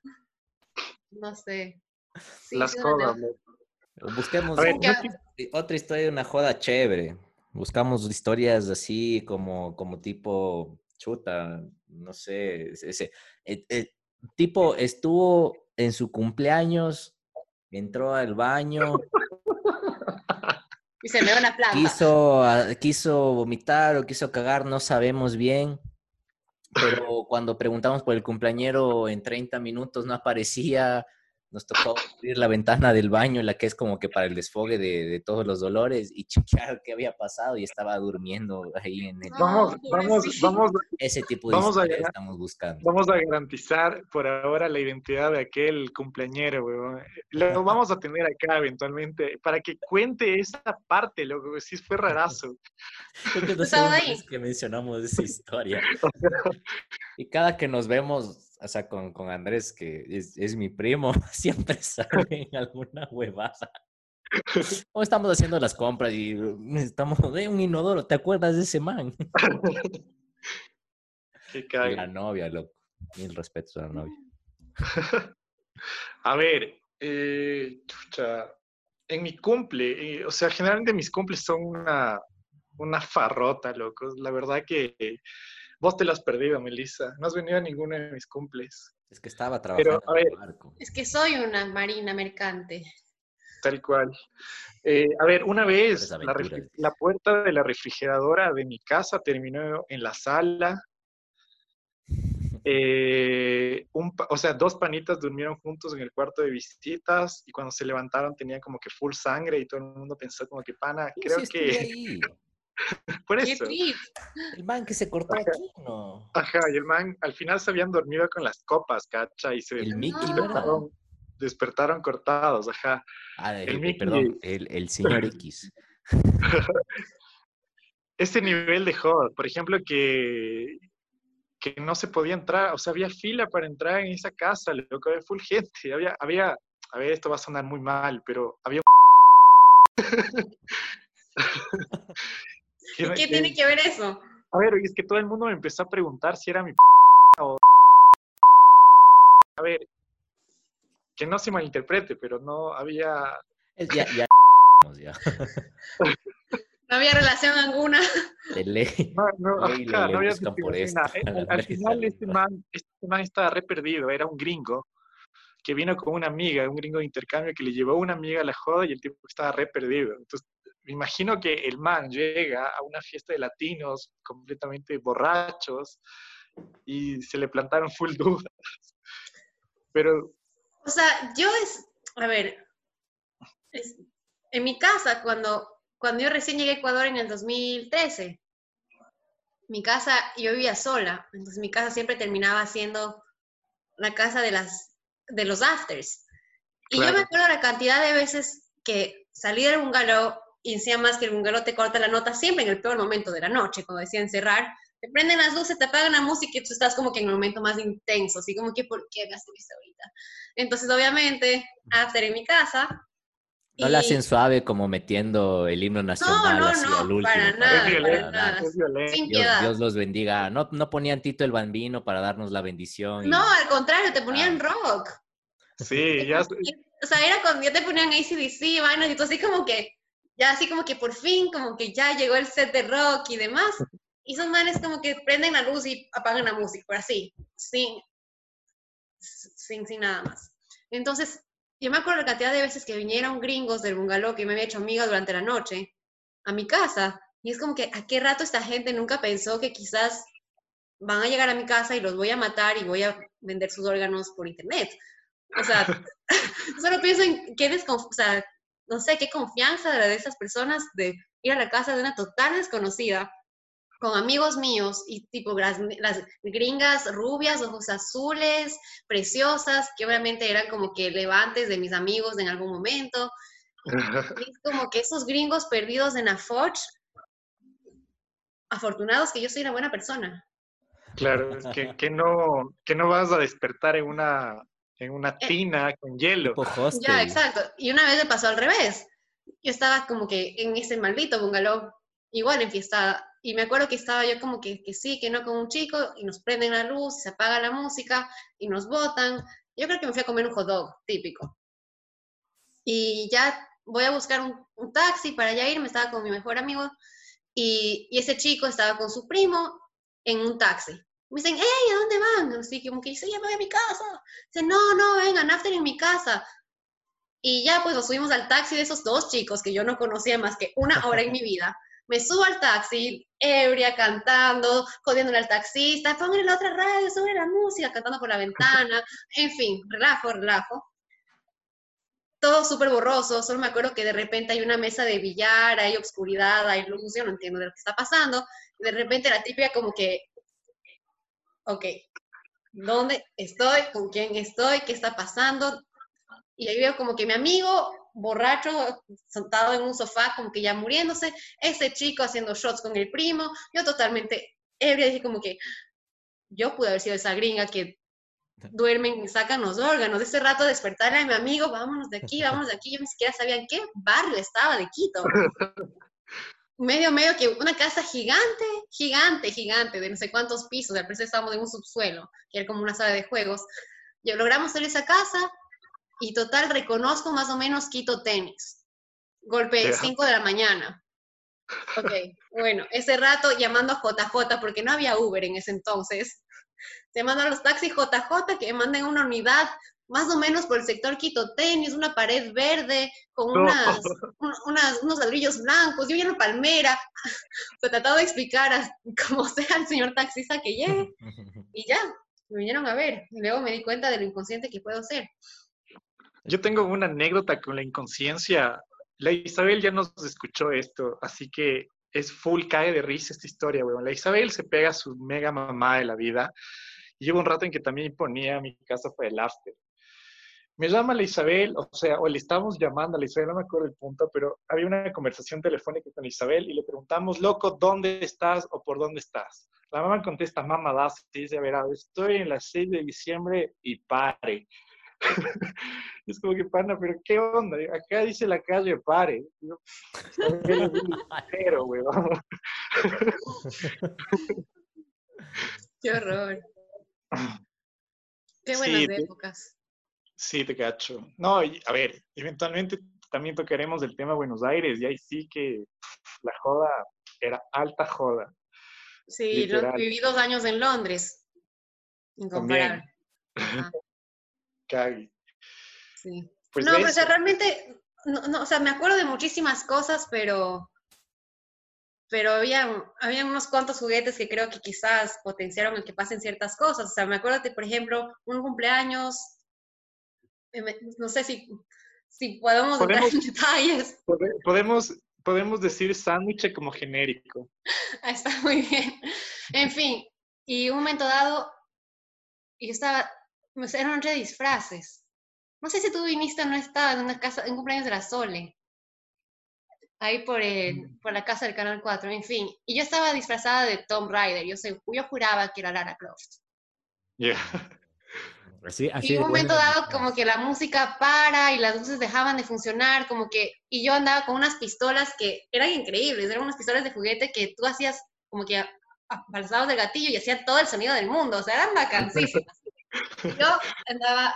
No sé. Sí,
Las loco.
Busquemos
ver,
otra historia de una joda chévere. Buscamos historias así como, como tipo chuta, no sé, ese, tipo estuvo en su cumpleaños, entró al baño,
Y se me una planta.
quiso, ah, quiso vomitar o quiso cagar, no sabemos bien. Pero cuando preguntamos por el cumpleañero en 30 minutos no aparecía, nos tocó abrir la ventana del baño, la que es como que para el desfogue de, de todos los dolores, y chequear qué había pasado y estaba durmiendo ahí en el...
No.
Vamos, vamos, vamos,
Ese tipo de
vamos a
estamos buscando.
vamos a garantizar por ahora la identidad de aquel cumpleañero, weón. Lo vamos a tener acá eventualmente para que cuente esa parte, loco, que sí fue rarazo.
Creo que segunda
ahí.
que mencionamos esa historia. Y cada que nos vemos, o sea, con, con Andrés, que es, es mi primo, siempre sale en alguna huevada. O estamos haciendo las compras y estamos de un inodoro, ¿te acuerdas de ese man?
Qué cague.
La novia, loco. Mil respetos a la novia.
A ver, eh, chucha, en mi cumple, eh, o sea, generalmente mis cumples son una, una farrota, loco. La verdad que vos te lo has perdido, Melissa. No has venido a ninguno de mis cumples,
Es que estaba
Pero,
trabajando
a
en el barco.
Es que soy una marina mercante.
tal cual. Eh, a ver, una vez la, puerta de la refrigeradora de mi casa terminó en la sala. Eh, un o sea, dos panitas durmieron juntos en el cuarto de visitas y cuando se levantaron tenían como que full sangre y todo el mundo pensó como que pana, creo
sí
que
ahí.
por
¡Qué
eso.
El man que se cortó aquí, ¿no?
Ajá, y el man al final se habían dormido con las copas, cacha, y se
El Mickey,
despertaron, despertaron cortados, ajá.
Ah, el,
el
el-
Mickey.
perdón, el, el señor X.
Ese nivel de joda, por ejemplo, que, que no se podía entrar, o sea, había fila para entrar en esa casa, loco, había full gente, había, había, a ver, esto va a sonar muy mal, pero había
¿Y qué tiene que ver eso?
A ver, es que todo el mundo me empezó a preguntar si era mi o... A ver, que no se malinterprete, pero no había...
Ya, ya, ya.
No había relación alguna.
De ley.
No, no,
Ley, le-
ajá,
le
no había
por esto,
Al, final este man, este man estaba re perdido, era un gringo que vino con una amiga, un gringo de intercambio que le llevó una amiga a la joda y el tipo estaba re perdido. Entonces, me imagino que el man llega a una fiesta de latinos completamente borrachos y se le plantaron full dudas. Pero,
O sea, yo es, a ver, es- en mi casa, cuando, cuando yo recién llegué a Ecuador en el 2013, mi casa, yo vivía sola, entonces mi casa siempre terminaba siendo la casa de, las, de los afters. Y yo
Claro.
me acuerdo la cantidad de veces que salí del bungalow y encima más que el bungalow te corta la nota siempre en el peor momento de la noche, cuando decían cerrar, te prenden las luces, te apagan la música y tú estás como que en el momento más intenso, así como que, ¿por qué me hacen esto ahorita? Entonces, obviamente, after en mi casa.
No la
y-
hacen suave como metiendo el himno nacional
no,
así
no,
al último.
para nada, para nada.
es violento.
Sin
Dios,
piedad.
Dios los bendiga. No, no ponían Tito el Bambino para darnos la bendición. y-
No, al contrario, te ponían
Ah.
rock.
Sí, ya.
O sea, era cuando ya te ponían ACDC, vainas, y tú así como que, ya así como que por fin, como que ya llegó el set de rock y demás. Y son manes como que prenden la luz y apagan la música, pero así, sin, sin, sin nada más. Entonces, yo me acuerdo la cantidad de veces que vinieron gringos del bungalow que me había hecho amiga durante la noche a mi casa. Y es como que, ¿a qué rato esta gente nunca pensó que quizás van a llegar a mi casa y los voy a matar y voy a vender sus órganos por internet? O sea, solo pienso en qué o no sé, qué confianza de esas personas de ir a la casa de una total desconocida con amigos míos y tipo las, las gringas rubias, ojos azules, preciosas, que obviamente eran como que levantes de mis amigos en algún momento. Y es como que esos gringos perdidos en la Foch, afortunados que yo soy una buena persona.
Claro, que no, que no vas a despertar en una, en una tina con hielo.
Ya, exacto. Y una vez me pasó al revés. Yo estaba como que en ese maldito bungalow, igual enfiestada. Y me acuerdo que estaba yo como que, que sí, que no con un chico, y nos prenden la luz, se apaga la música, y nos botan. Yo creo que me fui a comer un hot dog, típico. Y ya voy a buscar un, un taxi para ya irme, estaba con mi mejor amigo, y, y ese chico estaba con su primo en un taxi. Me dicen, hey, ¿a dónde van? Así como que dice, ya me voy a mi casa. Dice, no, no, vengan, after en mi casa. Y ya pues nos subimos al taxi de esos dos chicos que yo no conocía más que una hora en mi vida. Me subo al taxi, ebria, cantando, jodiéndole al taxista, póngale la otra radio, sobre la música, cantando por la ventana, en fin, relajo, relajo. Todo súper borroso, solo me acuerdo que de repente hay una mesa de billar, hay obscuridad, hay luz, yo no entiendo de lo que está pasando. De repente la típica como que, ok, ¿dónde estoy? ¿Con quién estoy? ¿Qué está pasando? Y ahí veo como que mi amigo borracho, sentado en un sofá, como que ya muriéndose, ese chico haciendo shots con el primo, yo totalmente ebria, dije como que yo pude haber sido esa gringa que duermen y sacan los órganos. Ese rato despertarle a mi amigo, vámonos de aquí, vámonos de aquí, yo ni siquiera sabía en qué barrio estaba de Quito. Medio, medio que una casa gigante, gigante, gigante, de no sé cuántos pisos, al principio estábamos en un subsuelo, que era como una sala de juegos. Y logramos a esa casa, y total reconozco más o menos Quito tenis. Golpe
Ya.
5 de la mañana. Ok, bueno, ese rato llamando a JJ, porque no había Uber en ese entonces. Llamando a los taxis JJ que manden una unidad más o menos por el sector Quito tenis, una pared verde con
No.
unas, un- unas- unos ladrillos blancos, yo vi una palmera. Se trataba de explicar a- como sea al señor taxista que llegue y ya, me vinieron a ver. Y luego me di cuenta de lo inconsciente que puedo ser.
Yo tengo una anécdota con la inconsciencia. La Isabel ya nos escuchó esto, así que es full cae de risa esta historia, weón. La Isabel se pega a su mega mamá de la vida. Y hubo un rato en que también ponía mi casa fue el after. Me llama la Isabel, o sea, o le estamos llamando a la Isabel, no me acuerdo el punto, pero había una conversación telefónica con Isabel y le preguntamos, loco, ¿dónde estás o por dónde estás? La mamá contesta, mamá, das, y dice, a ver, estoy en la 6 de diciembre y pare. Es como que, pana, pero ¿qué onda? Acá dice la calle, pare.
Qué horror. Qué buenas
Sí,
épocas.
Sí, te cacho. No, y, a ver, eventualmente también tocaremos el tema Buenos Aires, y ahí sí que la joda era alta joda.
Sí, viví dos años en Londres. Incomparable. Ajá,
Cague.
sí.
Pues
no, pero o sea, realmente, no, no, o sea, me acuerdo de muchísimas cosas, pero, pero había, había unos cuantos juguetes que creo que quizás potenciaron el que pasen ciertas cosas. O sea, me acuerdo de, por ejemplo, un cumpleaños, no sé si, si podemos entrar en
Podemos-
detalles.
Pode- Podemos, podemos decir sándwich como genérico.
Está muy bien. En fin, y un momento dado, yo estaba, era una noche de disfraces. No sé si tú viniste o no estaba en una casa, en un cumpleaños de la Sole. ahí por, el, por la casa del Canal 4, en fin. Y yo estaba disfrazada de Tom Rider, yo, yo juraba que era Lara Croft.
Ya.
Así, así
Y un momento dado como que la música para y las luces dejaban de funcionar, como que, y yo andaba con unas pistolas que eran increíbles, eran unas pistolas de juguete que tú hacías como que a- apalzados del gatillo y hacían todo el sonido del mundo, o sea, eran vacancísimas. Yo andaba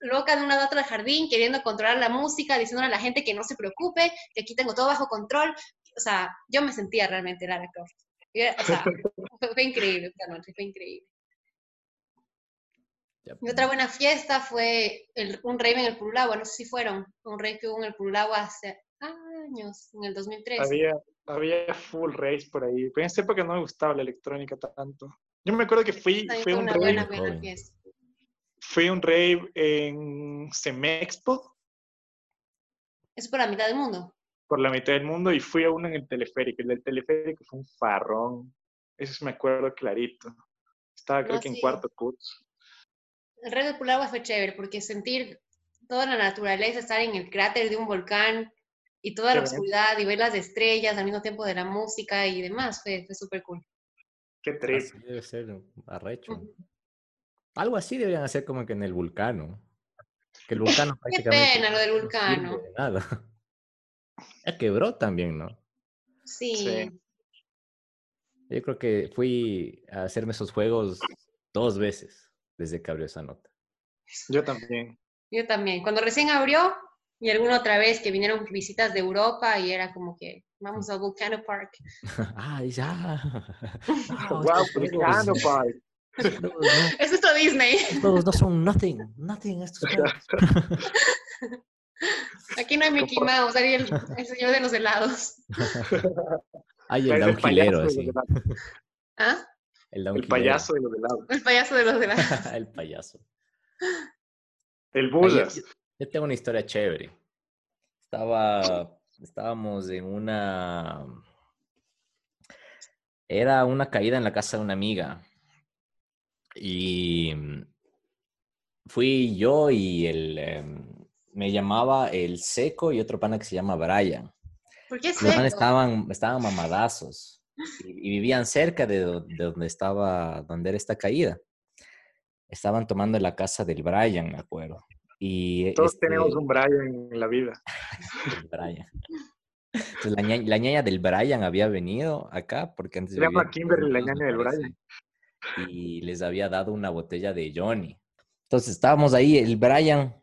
loca de un lado del jardín, queriendo controlar la música, diciéndole a la gente que no se preocupe, que aquí tengo todo bajo control, o sea, yo me sentía realmente Lara Croft. O sea, fue, fue increíble esta noche, fue increíble. Y otra buena fiesta fue el- un rave en el Purulagua, no sé si fueron, un rave que hubo en el Purulagua hace años, en el 2003.
Había, había full race por ahí. Pero en esa época no me gustaba la electrónica tanto. Yo me acuerdo que fui,
fue
un
una
rave,
buena, buena fiesta.
fui a un rave en Semexpo,
Es por la mitad del mundo.
por la mitad del mundo, y fui a uno en el teleférico. El del teleférico fue un farrón. Eso me acuerdo clarito. Estaba creo
No,
que en
sí.
cuarto curso.
El rave del Purulagua fue chévere porque sentir toda la naturaleza, estar en el cráter de un volcán y toda la oscuridad y ver las estrellas al mismo tiempo de la música y demás, fue, fue súper cool.
Qué trip.
Así debe ser arrecho. Algo así deberían hacer como que en el vulcano. Que el vulcano
Qué pena lo del
no
vulcano.
de nada. Ya quebró también, ¿no?
Sí.
Sí.
Yo creo que fui a hacerme esos juegos dos veces desde que abrió esa nota.
Yo también.
Yo también. Cuando recién abrió y alguna otra vez que vinieron visitas de Europa y era como que vamos al Volcano Park.
Ah, dice, ah. no,
wow, Volcano Park.
juegos no-
Es esto Disney.
juegos no son nothing, nothing estos.
Aquí no hay Mickey Mouse, ahí el, el señor de los helados.
Ay,
Es
el
el
downhillero,
payaso
así.
¿Ah?
El
payaso de los helados.
El payaso de los helados.
el payaso.
El Budas.
yo, yo tengo una historia chévere. Estaba, estábamos en una, era una caída en la casa de una amiga y mm, fui yo y el, em, me llamaba el Seco y otro pana que se llama Brian.
¿Por qué
Los
seco?
estaban, estaban mamadazos y, y vivían cerca de, do- de donde estaba, donde era esta caída. Estaban tomando en la casa del Brian, me acuerdo. Y
Todos
este-
tenemos un Brian en la vida.
Brian. Entonces, la, ña- la ñaña del Brian había venido acá porque antes
Se llama Kimberly, la ñaña del Brian.
Y les había dado una botella de Johnny. Entonces estábamos ahí, el Brian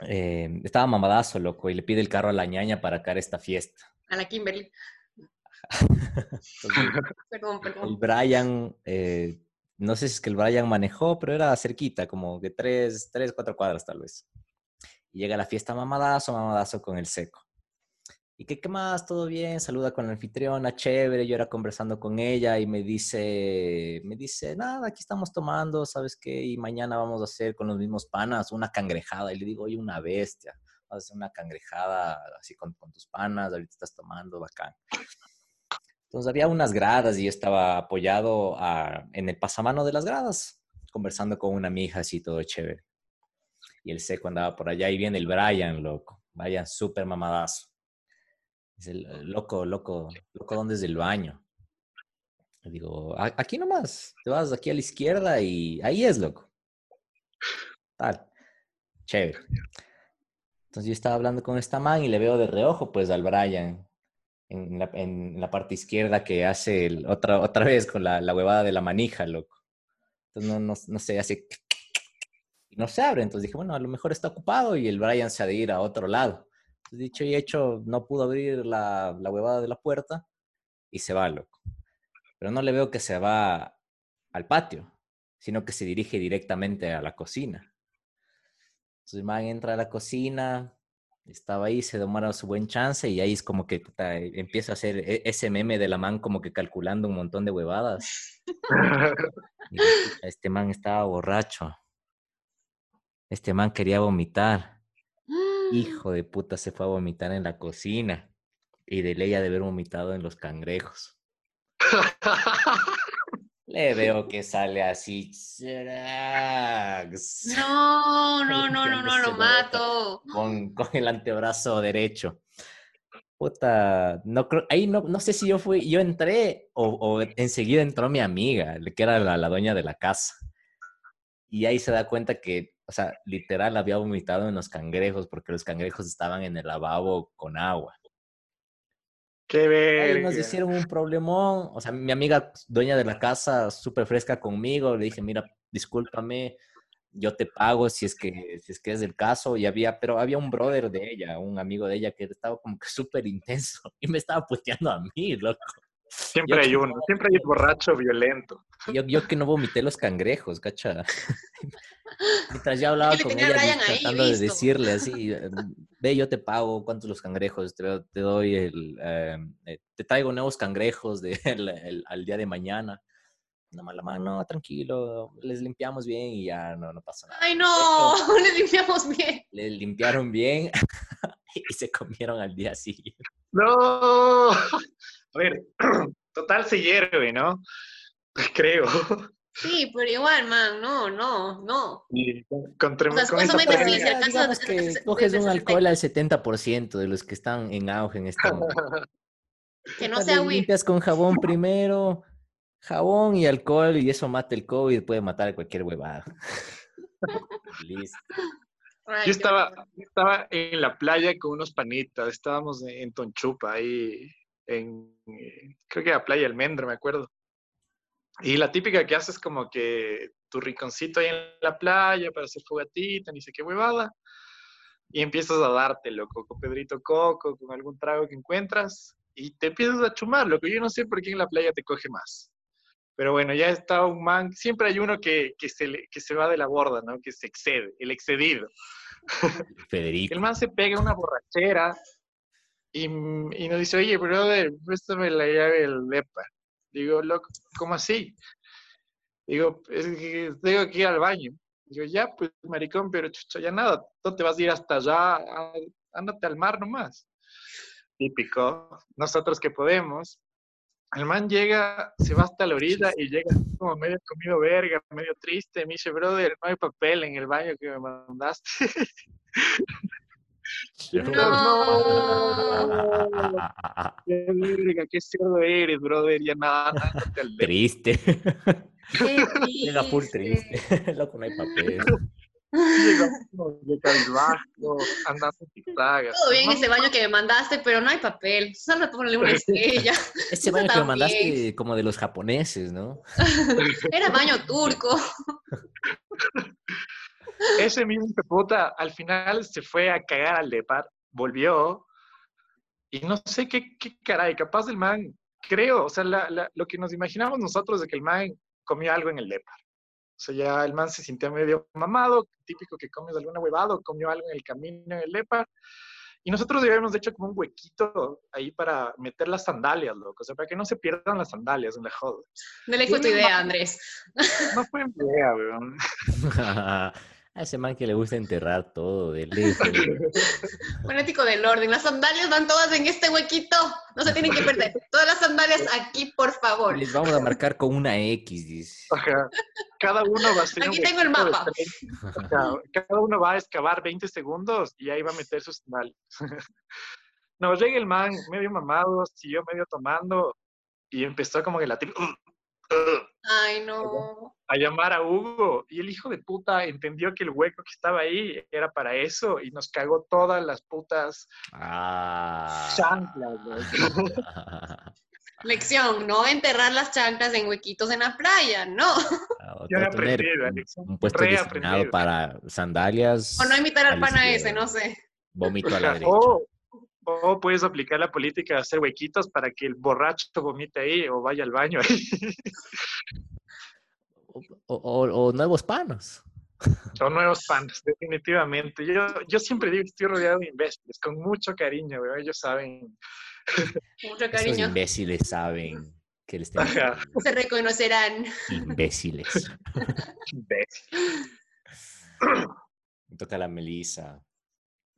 eh, estaba mamadazo, loco, y le pide el carro a la ñaña para acá esta fiesta.
A la Kimberly.
Entonces,
Perdón,
el. Brian, eh, no sé si es que el Brian manejó, pero era cerquita, como que tres, tres, cuatro cuadras tal vez. Y llega a la fiesta mamadazo, mamadazo con el seco. ¿Y qué, qué más? ¿Todo bien? Saluda con la anfitriona, chévere. Yo era conversando con ella y me dice, me dice, nada, aquí estamos tomando, ¿sabes qué? Y mañana vamos a hacer con los mismos panas una cangrejada. Y le digo, oye, una bestia. Vas a hacer una cangrejada así con, con tus panas, ahorita estás tomando, bacán. Entonces había unas gradas y estaba apoyado en el pasamano de las gradas, conversando con una mija así, todo chévere. Y el seco andaba por allá y viene el Brian, loco. Brian súper mamadazo. Dice, loco, loco, loco, ¿dónde es el baño? Le digo, "A- aquí nomás, te vas aquí a la izquierda y ahí es, loco. Tal, chévere. Entonces yo estaba hablando con esta man y le veo de reojo, pues, al Brian en la, parte izquierda que hace el- otra, otra vez con la, la huevada de la manija, loco. Entonces no, no, no sé, hace... Y no se abre. Entonces dije, bueno, a lo mejor está ocupado y el Brian se ha de ir a otro lado. Entonces, dicho y hecho, no pudo abrir la, la huevada de la puerta y se va, loco. Pero no le veo que se va al patio, sino que se dirige directamente a la cocina. Entonces man entra a la cocina, estaba ahí, se demora su buen chance y ahí es como que puta, empieza a hacer e- ese meme de la man como que calculando un montón de huevadas. Y digo, "Puta, este man estaba borracho. Este man quería vomitar. Hijo de puta, se fue a vomitar en la cocina. Y de ley ha de haber vomitado en los cangrejos. Le veo que sale así.
No, no, no, no, no, lo mato.
Con, con el antebrazo derecho. Puta, no creo, ahí no, no sé si yo fui, yo entré o, o enseguida entró mi amiga, que era la, la dueña de la casa. Y ahí se da cuenta que, o sea, literal había vomitado en los cangrejos porque los cangrejos estaban en el lavabo con agua.
Qué
Ahí nos hicieron un problemón. O sea, mi amiga dueña de la casa, súper fresca conmigo, le dije, mira, discúlpame, yo te pago si es que, si es que es el caso. Y había, pero había un brother de ella, un amigo de ella que estaba como que súper intenso y me estaba puteando a mí, loco.
Siempre
Yo
hay
que-
uno, siempre hay un borracho violento.
Yo, yo que no vomité los cangrejos, cacha. Mientras yo hablaba con ella, tratando de decirle así, eh, ve, yo te pago, ¿cuántos los cangrejos? Te, te doy el, eh, eh, te traigo nuevos cangrejos de, el- el- al día de mañana. No, mala mano, tranquilo, les limpiamos bien y ya no, no pasa nada.
Ay, no, le limpiamos bien.
Les limpiaron bien y se comieron al día siguiente.
No. A ver, total se hierve, ¿no? Creo.
Sí, pero igual, man, no, no, no.
Y con, con,
O sea,
con esa
supuestamente sí, si
que coges un alcohol al 70% de los que están en auge en este momento.
Que no sea weed.
limpias con jabón primero, jabón y alcohol, y eso mata el COVID, puede matar a cualquier huevada. Listo.
Yo estaba, yo estaba en la playa con unos panitas, estábamos en, Tonchupa, ahí en, eh, creo que era Playa Almendra, me acuerdo. Y la típica que haces como que tu rinconcito ahí en la playa para hacer fogatita, ni sé qué huevada, y empiezas a darte, loco, con Pedrito Coco, con algún trago que encuentras, y te empiezas a chumar, loco. Yo no sé por qué en la playa te coge más. Pero bueno, ya está un man, siempre hay uno que, que, se, que se va de la borda, ¿no? Que se excede, el excedido.
Federico.
El man se pega una borrachera y, y nos dice, oye, brother, préstame la llave del DEPA. Digo, loco, ¿cómo así? Digo, es que tengo que ir al baño. Digo, ya, pues, maricón, pero chucha, ya nada, no te vas a ir hasta allá, ándate al mar nomás. Típico, nosotros que podemos. El man llega, se va hasta la orilla y llega como medio comido verga, medio triste. Me dice, brother, no hay papel en el baño que me mandaste.
No.
Qué verga, qué cerdo eres, brother. Ya nada.
Triste. Llega full
triste.
Loco, no hay papel.
Llegamos de cabizbajo, andando en zigzag.
Todo bien ese baño que me mandaste, pero no hay papel. Solo ponle una estrella.
Ese baño que me mandaste como de los japoneses, ¿no?
Era baño turco.
Ese mismo puta al final se fue a cagar al depar, volvió y no sé qué, qué caray, capaz el man, creo, o sea, la- la- lo que nos imaginamos nosotros de que el man comió algo en el depar. O sea, ya el man se sintió medio mamado, típico que comes alguna huevada o comió algo en el camino en el depar. Y nosotros ya habíamos hecho como un huequito ahí para meter las sandalias, loco. O sea, para que no se pierdan las sandalias en la joda.
No le fue tu idea, Andrés.
No fue mi idea, weón.
A ese man que le gusta enterrar todo de.
Fanático del orden. Las sandalias van todas en este huequito. No se tienen que perder. Todas las sandalias aquí, por favor.
Les vamos a marcar con una X, dice.
Ajá. Cada uno va a un
Aquí tengo el mapa.
30, ajá, Cada uno va a excavar 20 segundos y ahí va a meter sus sandalias. No, llega el man medio mamado, siguió medio tomando y empezó como que la típica,
Ay, no.
a llamar a Hugo. Y el hijo de puta entendió que el hueco que estaba ahí era para eso y nos cagó todas las putas
Ah.
chanclas. güey.
Lección, no enterrar las chanclas en huequitos en la playa, no.
Ah,
Ya he aprendido,
un-
Alex,
un puesto
re
destinado
aprendido.
para sandalias.
O no imitar al pana ese, no sé.
Vómito a la derecha.
O puedes aplicar la política de hacer huequitos para que el borracho vomite ahí o vaya al baño ahí.
O, o- o nuevos panos.
Son nuevos panos, definitivamente. Yo, yo siempre digo que estoy rodeado de imbéciles, con mucho cariño. Ellos saben.
Mucho
Esos
cariño.
imbéciles saben que les tengo.
Se reconocerán.
Imbéciles.
imbéciles.
Me toca la Melissa.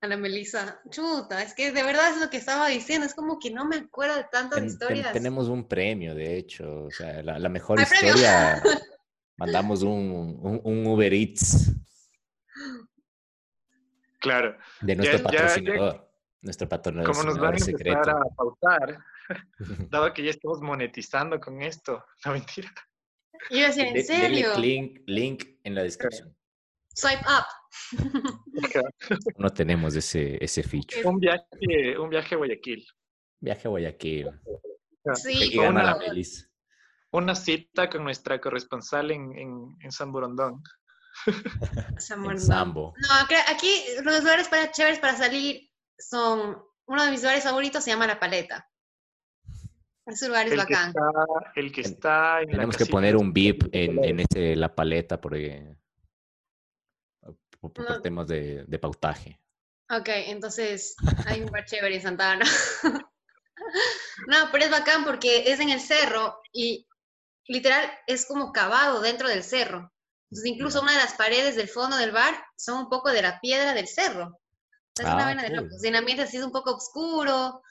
Ana Melissa, chuta, es que de verdad es lo que estaba diciendo, es como que no me acuerdo de tantas
Ten- ten-
historias.
tenemos un premio, de hecho. O sea, la, la mejor historia. Mandamos un, un, un Uber Eats
Claro.
de nuestro
Ya- ya- ya-
patrocinador. Nuestro patrón
Como nos van a empezar a pautar, dado que ya estamos monetizando con esto. No, mentira.
Yo decía, ¿en
De- denle
serio?
link, link en la descripción.
Swipe up.
No tenemos ese, ese feature.
Un viaje, un viaje a Guayaquil.
Viaje a Guayaquil.
Sí,
Y gana la
una-. Una cita con nuestra corresponsal en, en, en San Borondón.
San
En
Borondón.
Sambo.
No, aquí los lugares para, chéveres para salir son. Uno de mis lugares favoritos se llama La Paleta. Ese lugar es
El que
bacán.
está, el que está en la
Tenemos que
casita
poner un beep en, en ese, la paleta porque, por, por
No.
temas de, de pautaje.
Ok, entonces hay un bar chévere en Santa Ana. no, pero es bacán porque es en el cerro y literal es como cavado dentro del cerro. Entonces incluso una de las paredes del fondo del bar son un poco de la piedra del cerro. Es una
Ah,
vaina de locos. El ambiente así es un poco oscuro,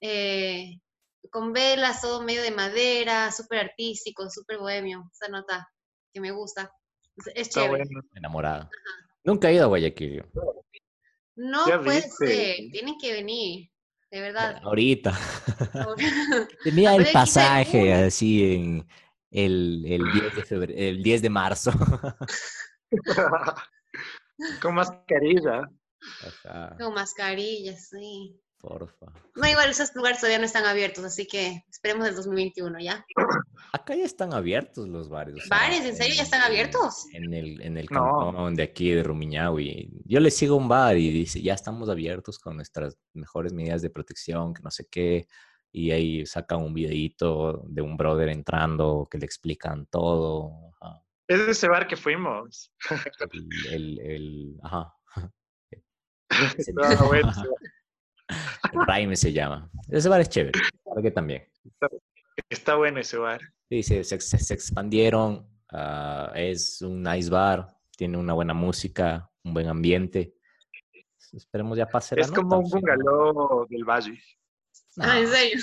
eh, con velas, todo medio de madera, súper artístico, súper bohemio. Esa nota que me gusta. Es- Es
Está
chévere.
bueno.
Enamorada. Nunca he ido a Guayaquil. yo.
No puede ser, tienen que venir, de verdad.
Ahorita. Tenía el pasaje así en el, el 10 de febrero, el 10 de marzo.
con mascarilla.
Ajá,
Con mascarillas, sí.
Porfa.
No, igual esos lugares todavía no están abiertos, así que esperemos el 2021, ¿ya?
Acá ya están abiertos los bares. o sea,
¿Bares? ¿En serio ya están abiertos?
En el, en el
No.
cantón de aquí de Rumiñahui. Yo le sigo a un bar y dice, ya estamos abiertos con nuestras mejores medidas de protección, que no sé qué. Y ahí sacan un videíto de un brother entrando que le explican todo. ajá.
Es ese bar que fuimos.
El, el, el- ajá.
Bueno,
Prime se llama. Ese bar es chévere. Claro que también.
está bueno ese bar.
Sí, se, se- se- expandieron. ah, es un nice bar. Tiene una buena música, un buen ambiente. Esperemos ya pase la
Es como
nota,
un
sí.
bungalow del Valle,
Ah, ¿en
No,
serio?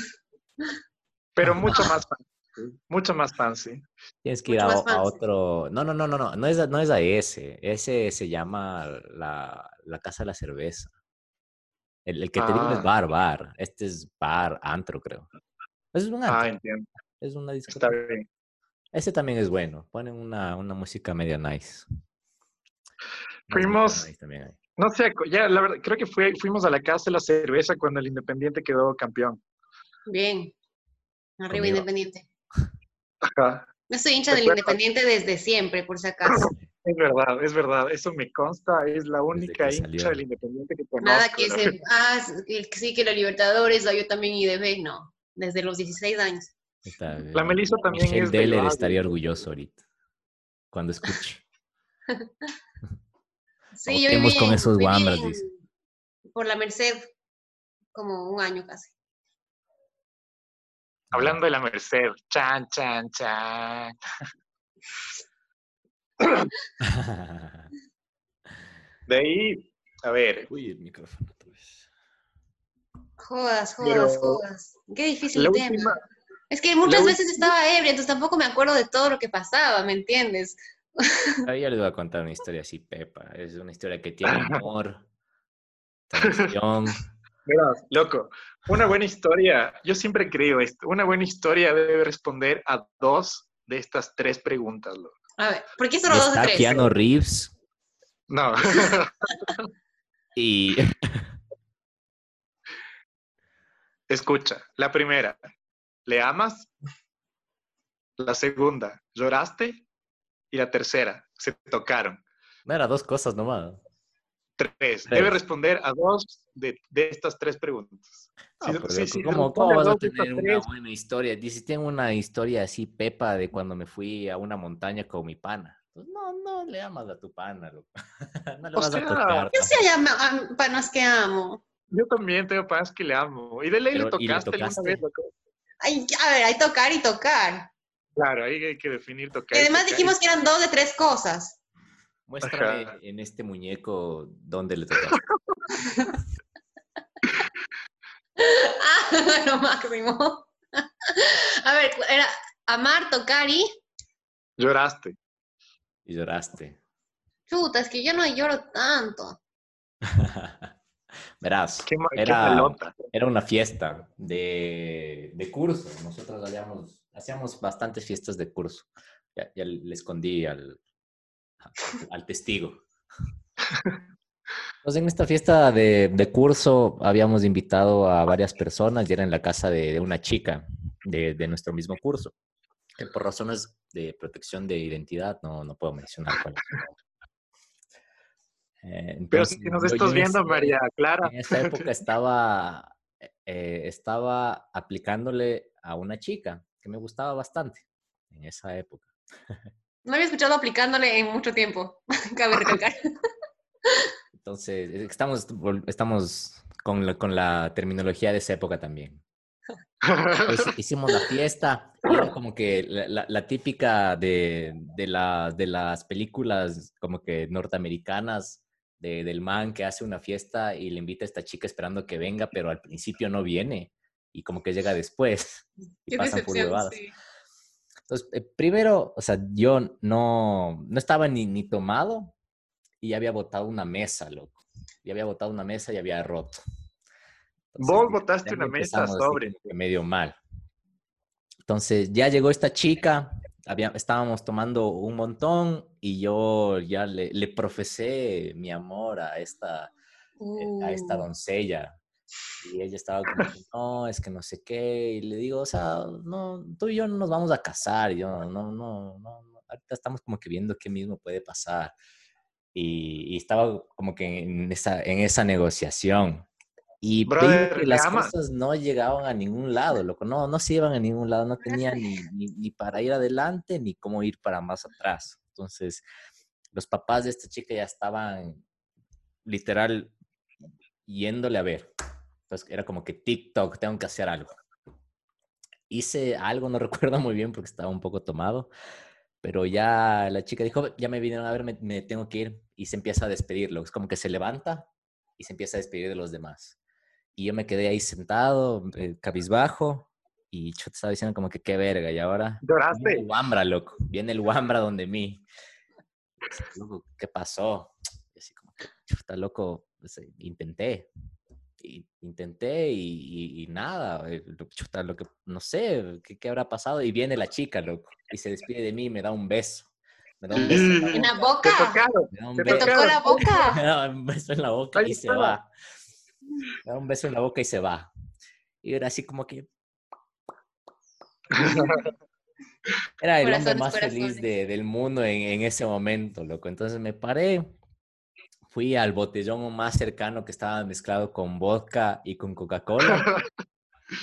pero mucho más fancy. Mucho más fancy.
tienes que ir
mucho
a, o- a
fancy.
otro. No, no, no, no, no. No es, a- no es a ese. Ese se llama la, la Casa de la Cerveza. El, el que te digo es
Ah.
bar, bar. Este es bar, antro, creo. Es un antro.
Ah, entiendo.
es una
Está
discoteca.
bien.
Ese también es bueno. Ponen una, una música media nice.
Fuimos-
nice también hay.
No sé, ya la verdad, creo que fue, fuimos a la casa de la cerveza cuando el Independiente quedó campeón.
Bien. Arriba
Conmigo.
Independiente.
Ajá.
Yo soy hincha del Independiente desde siempre, por si acaso.
Es verdad, es verdad. Eso me consta. Es la única hincha del Independiente que conozco.
Nada que se, ah, sí, que la Libertadores, yo también IDB, no. Desde los 16 años.
Está,
La Melissa también
Michelle
es del
Deller
Valle.
estaría orgulloso ahorita. Cuando escuche.
Sí, yo viví,
con esos
viví
guambras,
en-
dice.
por la Merced como un año casi.
Hablando de la Merced. Chan, chan, chan. De ahí, a ver,
Uy, el micrófono otra vez.
Jodas, jodas,
Pero
jodas. Qué difícil tema.
última,
Es que muchas veces estaba ebria, entonces tampoco me acuerdo de todo lo que pasaba, ¿me entiendes?
Ahí les voy a contar una historia así, Pepa. Es una historia que tiene humor, traición.
verás, loco, una buena historia, yo siempre creo esto, una buena historia debe responder a dos de estas tres preguntas, loco.
A ver, ¿por qué solo dos de
está
tres?
Keanu Reeves
No,
y
escucha, la primera, ¿le amas? La segunda, ¿lloraste? Y la tercera, se tocaron.
no era dos cosas nomás.
Tres. Debe responder a dos de, de estas tres preguntas.
No,
Si-
pero
si- si
¿cómo, vas a tener una
tres,
buena historia? Dice, tengo una historia así, Pepa, de cuando me fui a una montaña con mi pana. Pues no, no le amas a tu pana, loco. no le
O
vas
sea,
a tocar.
Yo sí am- panas que amo.
Yo también tengo panas que le amo. Y de ley le
Pero, ¿y le
tocaste alguna
tocaste?
vez, loco?
Ay, a ver, hay tocar y tocar.
Claro, ahí hay que definir tocar.
Y
y
además
tocar.
dijimos que eran dos de tres cosas.
Muéstrame
Ajá.
en este muñeco dónde le tocaste.
Ah, lo máximo. A ver, era amar, tocar y...
Lloraste.
y lloraste.
Chuta, es que yo no lloro tanto.
Verás,
Qué, ma- qué
era, era una fiesta de, de curso. Nosotros habíamos, hacíamos bastantes fiestas de curso. Ya, ya le escondí al, al testigo. Entonces, en esta fiesta de, de curso habíamos invitado a varias personas y era en la casa de, de una chica de, de nuestro mismo curso. Que por razones de protección de identidad no, no puedo mencionar cuál es. Eh,
Pero si nos estás
en
viendo, María Clara.
en esa época estaba, eh, estaba aplicándole a una chica que me gustaba bastante en esa época.
No había escuchado aplicándole en mucho tiempo, cabe recalcar.
Entonces, estamos, estamos con, la, con la terminología de esa época también. Pues, hicimos la fiesta era como que la, la- la típica de, de, la- de las películas como que norteamericanas de- del man que hace una fiesta y le invita a esta chica esperando que venga, pero al principio no viene y como que llega después y
Qué
pasan por
sí.
Entonces, eh, primero, o sea, yo no, no estaba ni, ni tomado y había botado una mesa, loco. Ya había botado una mesa y había roto.
Vos
ya-
botaste una mesa sobre.
medio mal. Entonces, ya llegó esta chica, había, estábamos tomando un montón y yo ya le, le profesé mi amor a esta, eh, a esta
Uh,
doncella. Y ella estaba como, no, es que no sé qué. Y le digo, o sea, no, tú y yo no nos vamos a casar. Y yo, no, no, no, no, ahorita estamos como que viendo qué mismo puede pasar. Y, y estaba como que en esa, en esa negociación. Y
Brother,
que
¿le
las cosas no llegaban a ningún lado, loco. No, no se iban a ningún lado. No tenía ni, ni, ni para ir adelante ni cómo ir para más atrás. Entonces, los papás de esta chica ya estaban literal yéndole a ver. Entonces era como que TikTok, tengo que hacer algo. Hice algo, no recuerdo muy bien porque estaba un poco tomado, pero ya la chica dijo, ya me vinieron a ver, me, me tengo que ir y se empieza a despedirlo. Es como que se levanta y se empieza a despedir de los demás. Y yo me quedé ahí sentado, eh, cabizbajo, y yo te estaba diciendo como que qué verga, y ahora viene
¿Lloraste?
el Wambra, loco. Viene el Wambra donde mí. ¿qué pasó? Y así como que, chuta, loco, pues, intenté. Y, intenté y, y- y nada, eh, lo- chuta, lo que, no sé, ¿qué, qué habrá pasado? Y viene la chica, loco, y se despide de mí y me da un beso. Me da un beso en la
¿En la
boca.
Te
boca?
tocaron.
Me da un
te
¿Te
beso,
tocó la boca?
me da un beso en la boca
Ahí
y se va. Me da un beso en la boca y se va. Y era así como que, Era el hombre
Corazones,
más feliz de- del mundo en, en ese momento, loco. Entonces me paré, fui al botellón más cercano que estaba mezclado con vodka y con Coca-Cola.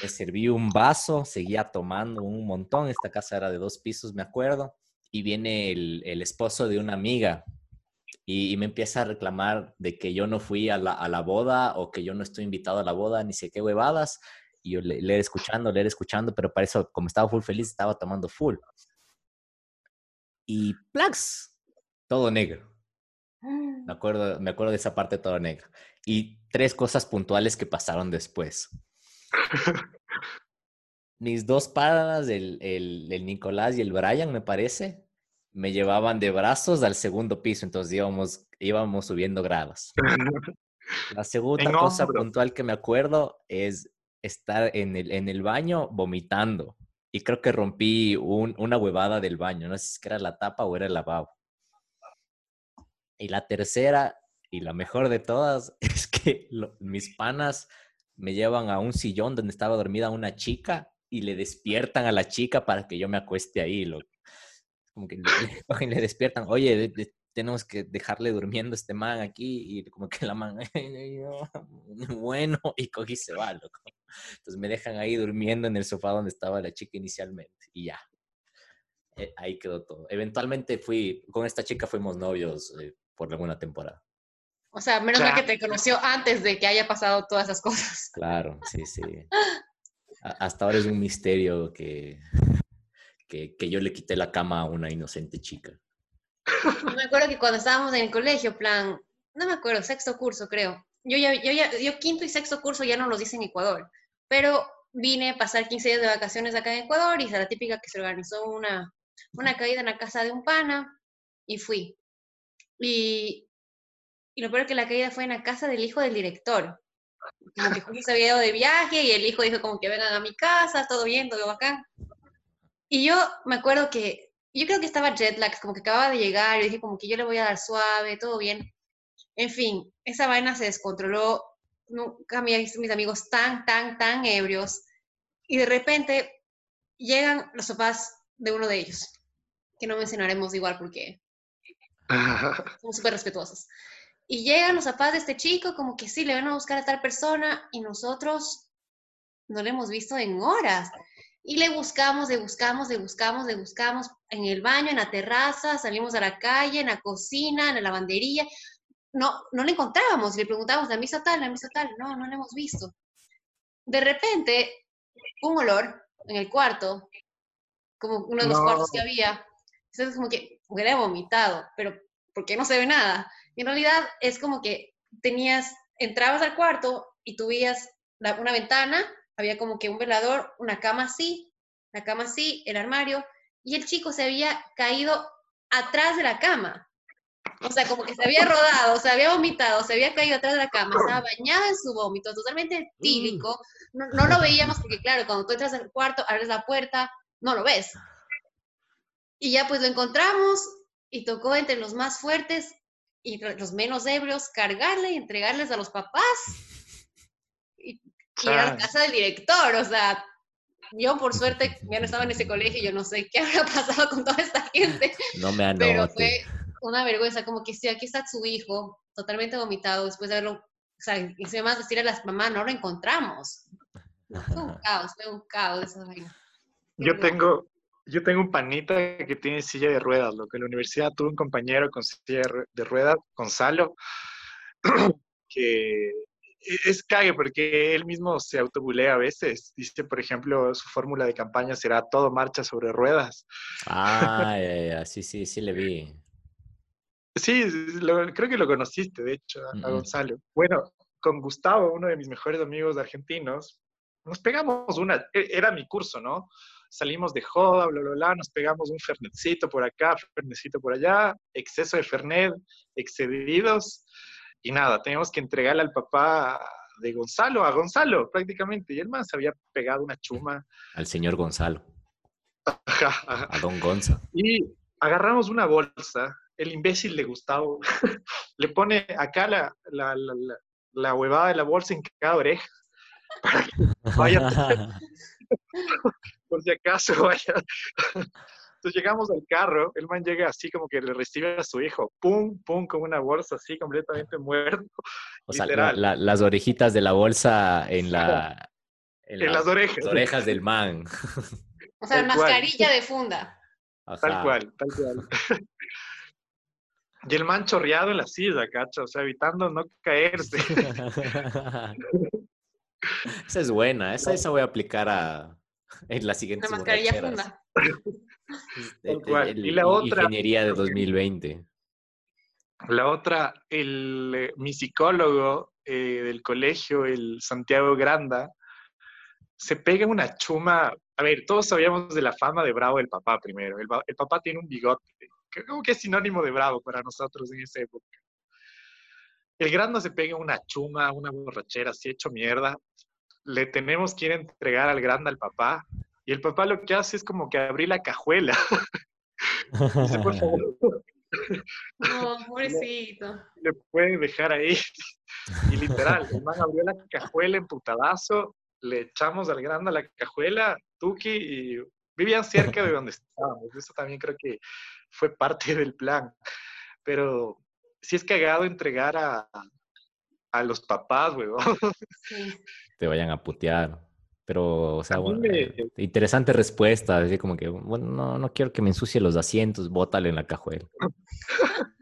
Me serví un vaso, seguía tomando un montón. Esta casa era de dos pisos, me acuerdo. Y viene el, esposo de una amiga y, me empieza a reclamar de que yo no fui a la, a la boda o que yo no estoy invitado a la boda, ni sé qué huevadas. Y yo le, le era escuchando, le era escuchando, pero para eso, como estaba full feliz, estaba tomando full. Y plax, todo negro. Me acuerdo, me acuerdo de esa parte todo negro. Y tres cosas puntuales que pasaron después. Mis dos panas, el, el, el Nicolás y el Brian, me parece, me llevaban de brazos al segundo piso, entonces íbamos, íbamos subiendo grados. La segunda cosa puntual que me acuerdo es estar en el, en el baño vomitando. Y creo que rompí un- una huevada del baño. No sé si era la tapa o era el lavabo. Y la tercera, y la mejor de todas, es que lo- mis panas me llevan a un sillón donde estaba dormida una chica y le despiertan a la chica para que yo me acueste ahí. loco. Como que le, le despiertan. Oye, de- de- tenemos que dejarle durmiendo a este man aquí. Y como que la man, bueno, y cogí se va, loco. Entonces me dejan ahí durmiendo en el sofá donde estaba la chica inicialmente. Y ya. Eh, ahí quedó todo. Eventualmente fui, con esta chica fuimos novios eh, por alguna temporada.
O sea, menos mal que te conoció antes de que haya pasado todas esas cosas.
Claro, sí, sí. Hasta ahora es un misterio que, que, que yo le quité la cama a una inocente chica.
Me acuerdo que cuando estábamos en el colegio, plan, no me acuerdo, sexto curso creo. Yo ya, yo ya, yo quinto y sexto curso ya no los hice en Ecuador, pero vine a pasar 15 días de vacaciones acá en Ecuador y es la típica que se organizó una, una caída en la casa de un pana y fui. Y Y lo peor es que la caída fue en la casa del hijo del director. Como que justo se había ido de viaje y el hijo dijo como que vengan a mi casa, todo bien, todo bacán. Y yo me acuerdo que, yo creo que estaba jet lag, como que acababa de llegar, y dije como que yo le voy a dar suave, todo bien. En fin, esa vaina se descontroló, nunca había visto mis amigos tan, tan, tan ebrios. Y de repente llegan los papás de uno de ellos, que no mencionaremos igual porque somos súper respetuosos. Y llegan los papás de este chico, como que sí, le van a buscar a tal persona y nosotros no le hemos visto en horas. Y le buscamos, le buscamos, le buscamos, le buscamos en el baño, en la terraza, salimos a la calle, en la cocina, en la lavandería. No, no le encontrábamos. Le preguntábamos, ¿la misa tal, la misa tal? No, no la hemos visto. De repente, un olor en el cuarto, como uno de los cuartos que había. Entonces, como que hubiera vomitado, pero ¿por qué no se ve nada? en realidad es como que tenías, entrabas al cuarto y tú una ventana, había como que un velador, una cama así, la cama así, el armario, y el chico se había caído atrás de la cama. O sea, como que se había rodado, se había vomitado, se había caído atrás de la cama, estaba bañada en su vómito, totalmente típico. No, no, lo veíamos porque, claro, cuando tú entras al cuarto, abres la puerta, no lo ves. Y ya pues lo encontramos y tocó entre los más fuertes y los menos ebrios cargarle y entregarles a los papás y, ir a la casa del director. O sea, yo por suerte ya no estaba en ese colegio, yo no sé qué habrá pasado con toda esta gente.
No me anote.
Pero fue una vergüenza, como que si aquí está su hijo, totalmente vomitado, después de haberlo, o sea, y se más decir a las mamás, no lo encontramos. Fue un caos, fue un caos esa vaina.
Yo tengo, yo tengo un panita que tiene silla de ruedas, lo que en la universidad tuve un compañero con silla de ruedas, Gonzalo, que es cague porque él mismo se autobulea a veces. Dice, por ejemplo, su fórmula de campaña será todo marcha sobre ruedas.
Ah, sí, sí, sí le vi.
Sí, creo que lo conociste, de hecho, a, Gonzalo. Bueno, con Gustavo, uno de mis mejores amigos argentinos, nos pegamos una, e, era mi curso, ¿no? Salimos de joda, bla, bla, bla, nos pegamos un fernetcito por acá, fernetcito por allá, exceso de fernet, excedidos, y nada, teníamos que entregarle al papá de Gonzalo, a Gonzalo prácticamente, y el man se había pegado una chuma.
Al señor Gonzalo. A don Gonza.
Y agarramos una bolsa, el imbécil de Gustavo le pone acá la, la, la, la, huevada de la bolsa en cada oreja para que vaya por si acaso vaya. Entonces llegamos al carro, el man llega así como que le recibe a su hijo, pum, pum, con una bolsa así completamente muerto.
O sea, las orejitas de la bolsa en la...
En, las orejas.
orejas del man.
O sea, mascarilla de funda.
Tal cual, tal cual. Y el man chorreado en la silla, cacho, o sea, evitando no caerse.
esa es buena, esa, esa voy a aplicar a, en la siguiente
mascarilla funda.
y la otra.
Ingeniería de 2020.
La otra, el, eh, mi psicólogo eh, del colegio, el Santiago Granda, se pega una chuma. A ver, todos sabíamos de la fama de Bravo del papá primero. El, el papá tiene un bigote, que como que es sinónimo de Bravo para nosotros en esa época. El Granda se pega una chuma, una borrachera así hecho mierda, le tenemos que ir a entregar al grande al papá. Y el papá lo que hace es como que abrir la cajuela.
Dice, por favor. No, pobrecito.
Le pueden dejar ahí. Y literal, el man abrió la cajuela en putadazo, le echamos al grande a la cajuela, Tuki, y vivían cerca de donde estábamos. Eso también creo que fue parte del plan. Pero si es cagado entregar a, a los papás, weón. Sí
te vayan a putear. Pero, o sea, bueno, eh, interesante respuesta, así como que, bueno, no, no quiero que me ensucie los asientos, bótale en la cajuela.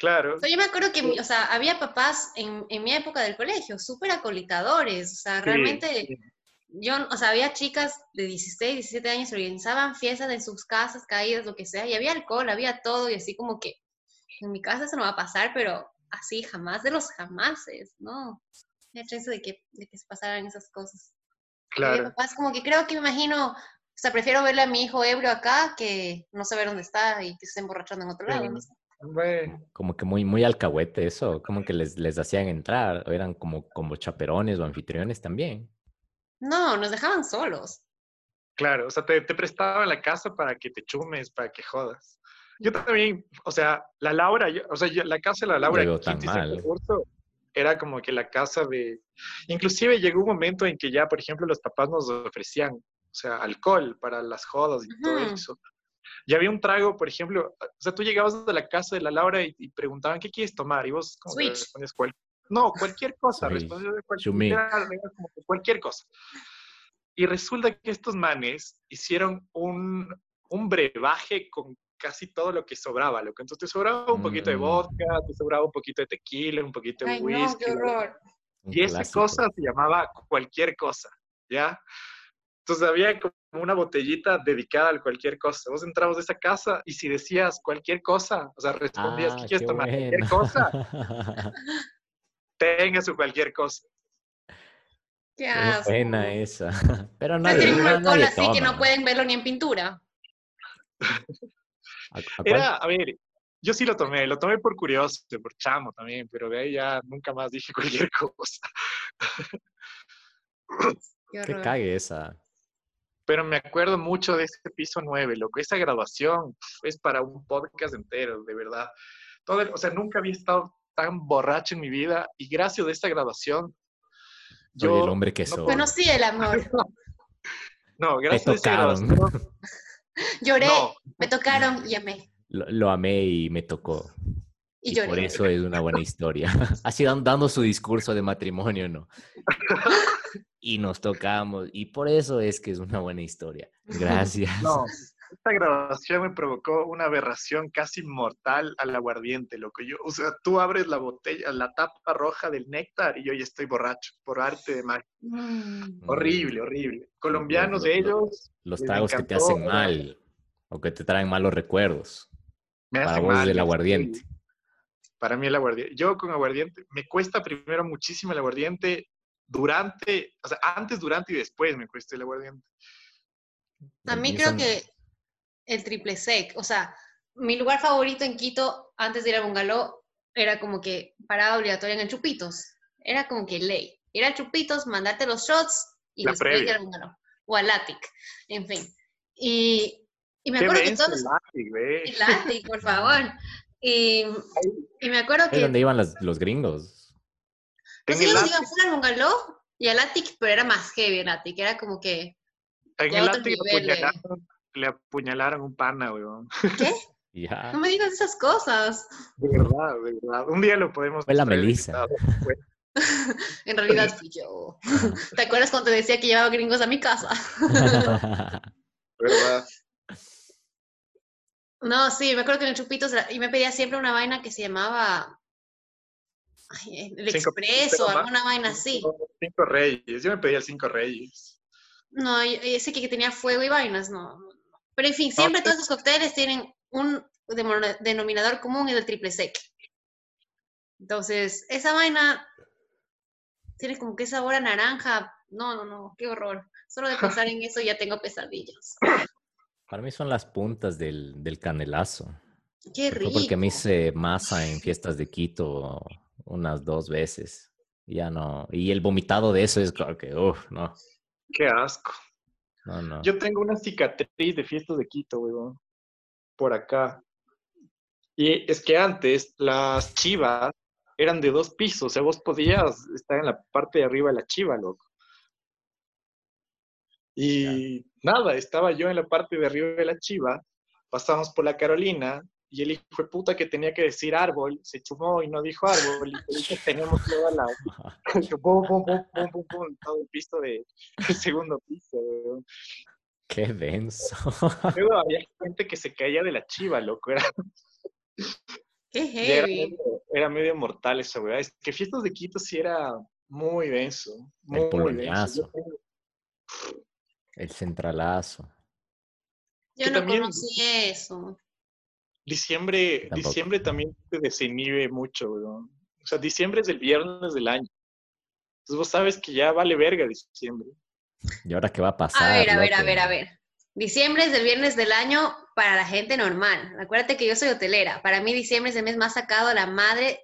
Claro.
O sea, yo me acuerdo que, o sea, había papás en, en mi época del colegio, súper acolitadores, o sea, realmente, yo, o sea, había chicas de 16, 17 años que organizaban fiestas en sus casas, caídas, lo que sea, y había alcohol, había todo, y así como que, en mi casa eso no va a pasar, pero así jamás de los jamases, ¿no? Chance de que, de que se pasaran esas cosas.
Claro.
Es como que creo que me imagino, o sea, prefiero verle a mi hijo ebrio acá que no saber dónde está y que se esté emborrachando en otro lado.
Bueno,
Como que muy, muy alcahuete eso, como que les, les hacían entrar, o eran como, como chaperones o anfitriones también.
No, nos dejaban solos.
claro, o sea, te, te prestaban la casa para que te chumes, para que jodas. Yo también, o sea, la Laura, yo- o sea, yo- la casa de la Laura, en
tan mal.
curso, era como que la casa de... Inclusive llegó un momento en que ya, por ejemplo, los papás nos ofrecían, o sea, alcohol para las jodas y todo eso. Y había un trago, por ejemplo, o sea, tú llegabas de la casa de la Laura y, y preguntaban, ¿qué quieres tomar? Y vos como que
Switch.
respondías, "Cual- no, cualquier cosa, respondías de cualquier,
Chumí.
literal, era como que cualquier cosa. Y resulta que estos manes hicieron un, un brebaje con casi todo lo que sobraba, loco. Entonces te sobraba un poquito de
Mm.
vodka, te sobraba un poquito de tequila, un poquito de
Ay, no,
whisky.
qué horror.
Un
Y esa
clásico.
cosa se llamaba cualquier cosa, ¿ya? Entonces había como una botellita dedicada a cualquier cosa. Vos entrabas de esa casa y si decías cualquier cosa, o sea, respondías, ¿qué
Ah,
quieres
qué
tomar? Cualquier
bueno.
cosa, tenga su cualquier cosa.
Qué
Qué
asco.
buena esa. Pero
un
na-
alcohol
nadie
así que no
toma.
pueden verlo ni en pintura.
¿A-?
Era, a ver, yo sí lo tomé, lo tomé por curioso, por chamo también, pero de ahí ya nunca más dije cualquier cosa.
Qué
cague esa.
Pero me acuerdo mucho de ese piso 9, loco. Esa graduación es para un podcast entero, de verdad. Todo el- o sea, nunca había estado tan borracho en mi vida y gracias a esta graduación,
Soy el hombre que
no
soy.
Conocí el amor.
No, gracias a esa graduación,
Lloré,
no,
me tocaron y amé.
Lo, lo amé y me tocó.
Y
Y
lloré.
por eso es una buena historia. Así dan- dando su discurso de matrimonio, ¿no? Y nos tocamos. Y por eso es que es una buena historia. Gracias.
no. Esta graduación me provocó una aberración casi mortal al aguardiente, loco. Yo, o sea, tú abres la botella, la tapa roja del néctar y yo ya estoy borracho, por arte de magia.
Mm.
Horrible, horrible. Colombianos
lo- lo-
ellos
Los tragos que te hacen mal o que te traen malos recuerdos.
me
Para
hacen
vos
mal.
del aguardiente.
Para mí el aguardiente. Yo con aguardiente, me cuesta primero muchísimo el aguardiente durante, o sea, antes, durante y después me cuesta el aguardiente.
A mí creo que el triple sec, o sea, mi lugar favorito en Quito antes de ir a Bungalow era como que parada obligatoria en el Chupitos. Era como que ley. Ir al Chupitos, mandarte los shots y
La
después ir
previa.
al Bungalow. O al Attic, en fin. Y, y me acuerdo que todos...
El
Attic, por favor. Y, y me acuerdo
Es
que
donde iban los gringos.
Los
el
hijos
Attic-
iban full al Bungalow y al Attic, pero era más heavy el Attic. Era como que...
En el apuñalaron, le apuñalaron un pana, weón.
¿Qué?
Ya.
No me digas esas cosas.
De verdad, de verdad. Un día lo podemos.
Fue la Melissa.
En realidad fui yo. ¿Te acuerdas cuando te decía que llevaba gringos a mi casa?
¿Verdad?
No, sí, me acuerdo que en el Chupitos y me pedía siempre una vaina que se llamaba ay, el
Cinco-
expreso, alguna vaina así.
Cinco reyes. Yo me pedía el cinco reyes.
No, ese que, que tenía fuego y vainas, no. Pero en fin, siempre todos esos cócteles tienen un denominador común y es el triple sec. Entonces, esa vaina tiene como que sabor a naranja. No, no, no, qué horror. Solo de pensar en eso ya tengo pesadillas.
Para mí son las puntas del, del canelazo.
Qué rico.
porque me hice masa en fiestas de Quito unas dos veces. Ya no. Y el vomitado de eso es claro que, uff, no,
Qué asco.
No, no.
Yo tengo una cicatriz de fiestas de Quito, weón. Por acá. Y es que antes las chivas eran de dos pisos. O sea, vos podías estar en la parte de arriba de la chiva, loco. Y nada, estaba yo en la parte de arriba de la chiva. Pasamos por la Carolina y el hijo de puta que tenía que decir árbol se chumó y no dijo árbol. Y teníamos toda la. pum, pum, pum, pum, pum, pum, todo el piso de. El segundo piso, weón.
Qué denso.
Luego había gente que se caía de la chiva, loco. Era,
Qué
era,
heavy.
medio, era medio mortal esa weá. Es que Fiestas de Quito sí era muy denso. Muy,
poloñazo.
Tengo-
El centralazo.
Yo
que
no
también-
conocí eso.
Diciembre,
Tampoco.
diciembre también te desinhibe mucho, weón. O sea, diciembre es el viernes del año. Entonces vos sabes que ya vale verga diciembre.
¿Y ahora qué va a pasar?
A ver, a ver, a ver, a ver. Diciembre es el viernes del año para la gente normal. Acuérdate que yo soy hotelera. Para mí diciembre es el mes más sacado a la madre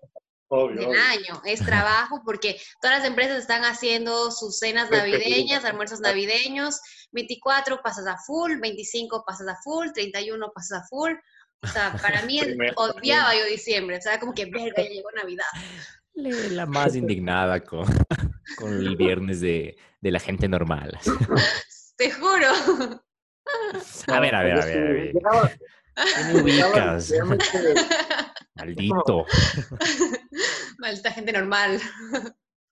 Obvio,
del
obvio.
año. Es trabajo porque todas las empresas están haciendo sus cenas navideñas, almuerzos navideños. 24 pasas a full, 25 pasas a full, 31 pasas a full. O sea, para mí odiaba yo diciembre. O sea, como que verga, ya llegó Navidad.
La más indignada con, con el viernes de, de la gente normal.
Te juro.
A ver, a ver, a ver, a ver. ¿Qué me ubicas? Maldito.
Maldita gente normal.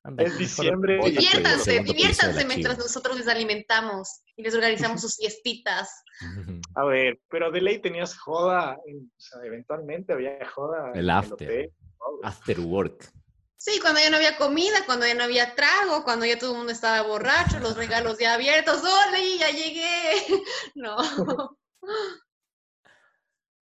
Anda,
Es diciembre
Diviértanse, diviértanse mientras nosotros les alimentamos y les organizamos sus fiestitas.
A ver, pero de ley tenías joda, en- o sea, eventualmente había joda.
El
en
after.
hotel, todo.
After work.
Sí, cuando ya no había comida, cuando ya no había trago, cuando ya todo el mundo estaba borracho, los regalos ya abiertos. ¡Ole, ya llegué! No.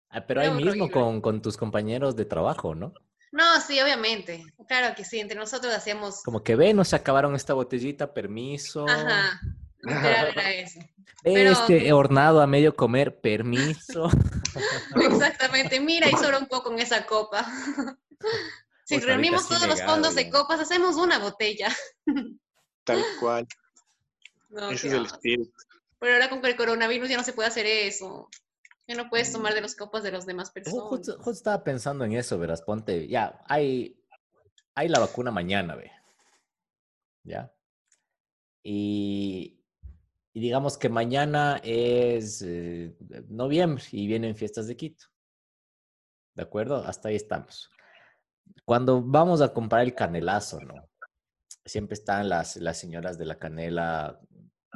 Ah, pero ahí mismo con, con tus compañeros de trabajo, ¿no?
No, sí, obviamente. Claro que sí, entre nosotros hacíamos.
Como que ve, nos acabaron esta botellita, permiso.
Ajá. Literal era eso. Pero-
Este hornado a medio comer, permiso.
Exactamente. Mira, y sobra un poco en esa copa. Si
Pues
reunimos todos los fondos de copas, hacemos una botella.
Tal cual.
No,
Ese es el espíritu.
Pero ahora con el coronavirus ya no se puede hacer eso. Ya no puedes tomar de las copas de las demás
Ju-
personas.
Justo, justo estaba pensando en eso, verás, ponte, ya, hay, hay la vacuna mañana, ve. ¿Ya? Y, y digamos que mañana es eh, noviembre y vienen fiestas de Quito. ¿De acuerdo? Hasta ahí estamos. Cuando vamos a comprar el canelazo, ¿no? Siempre están las, las señoras de la canela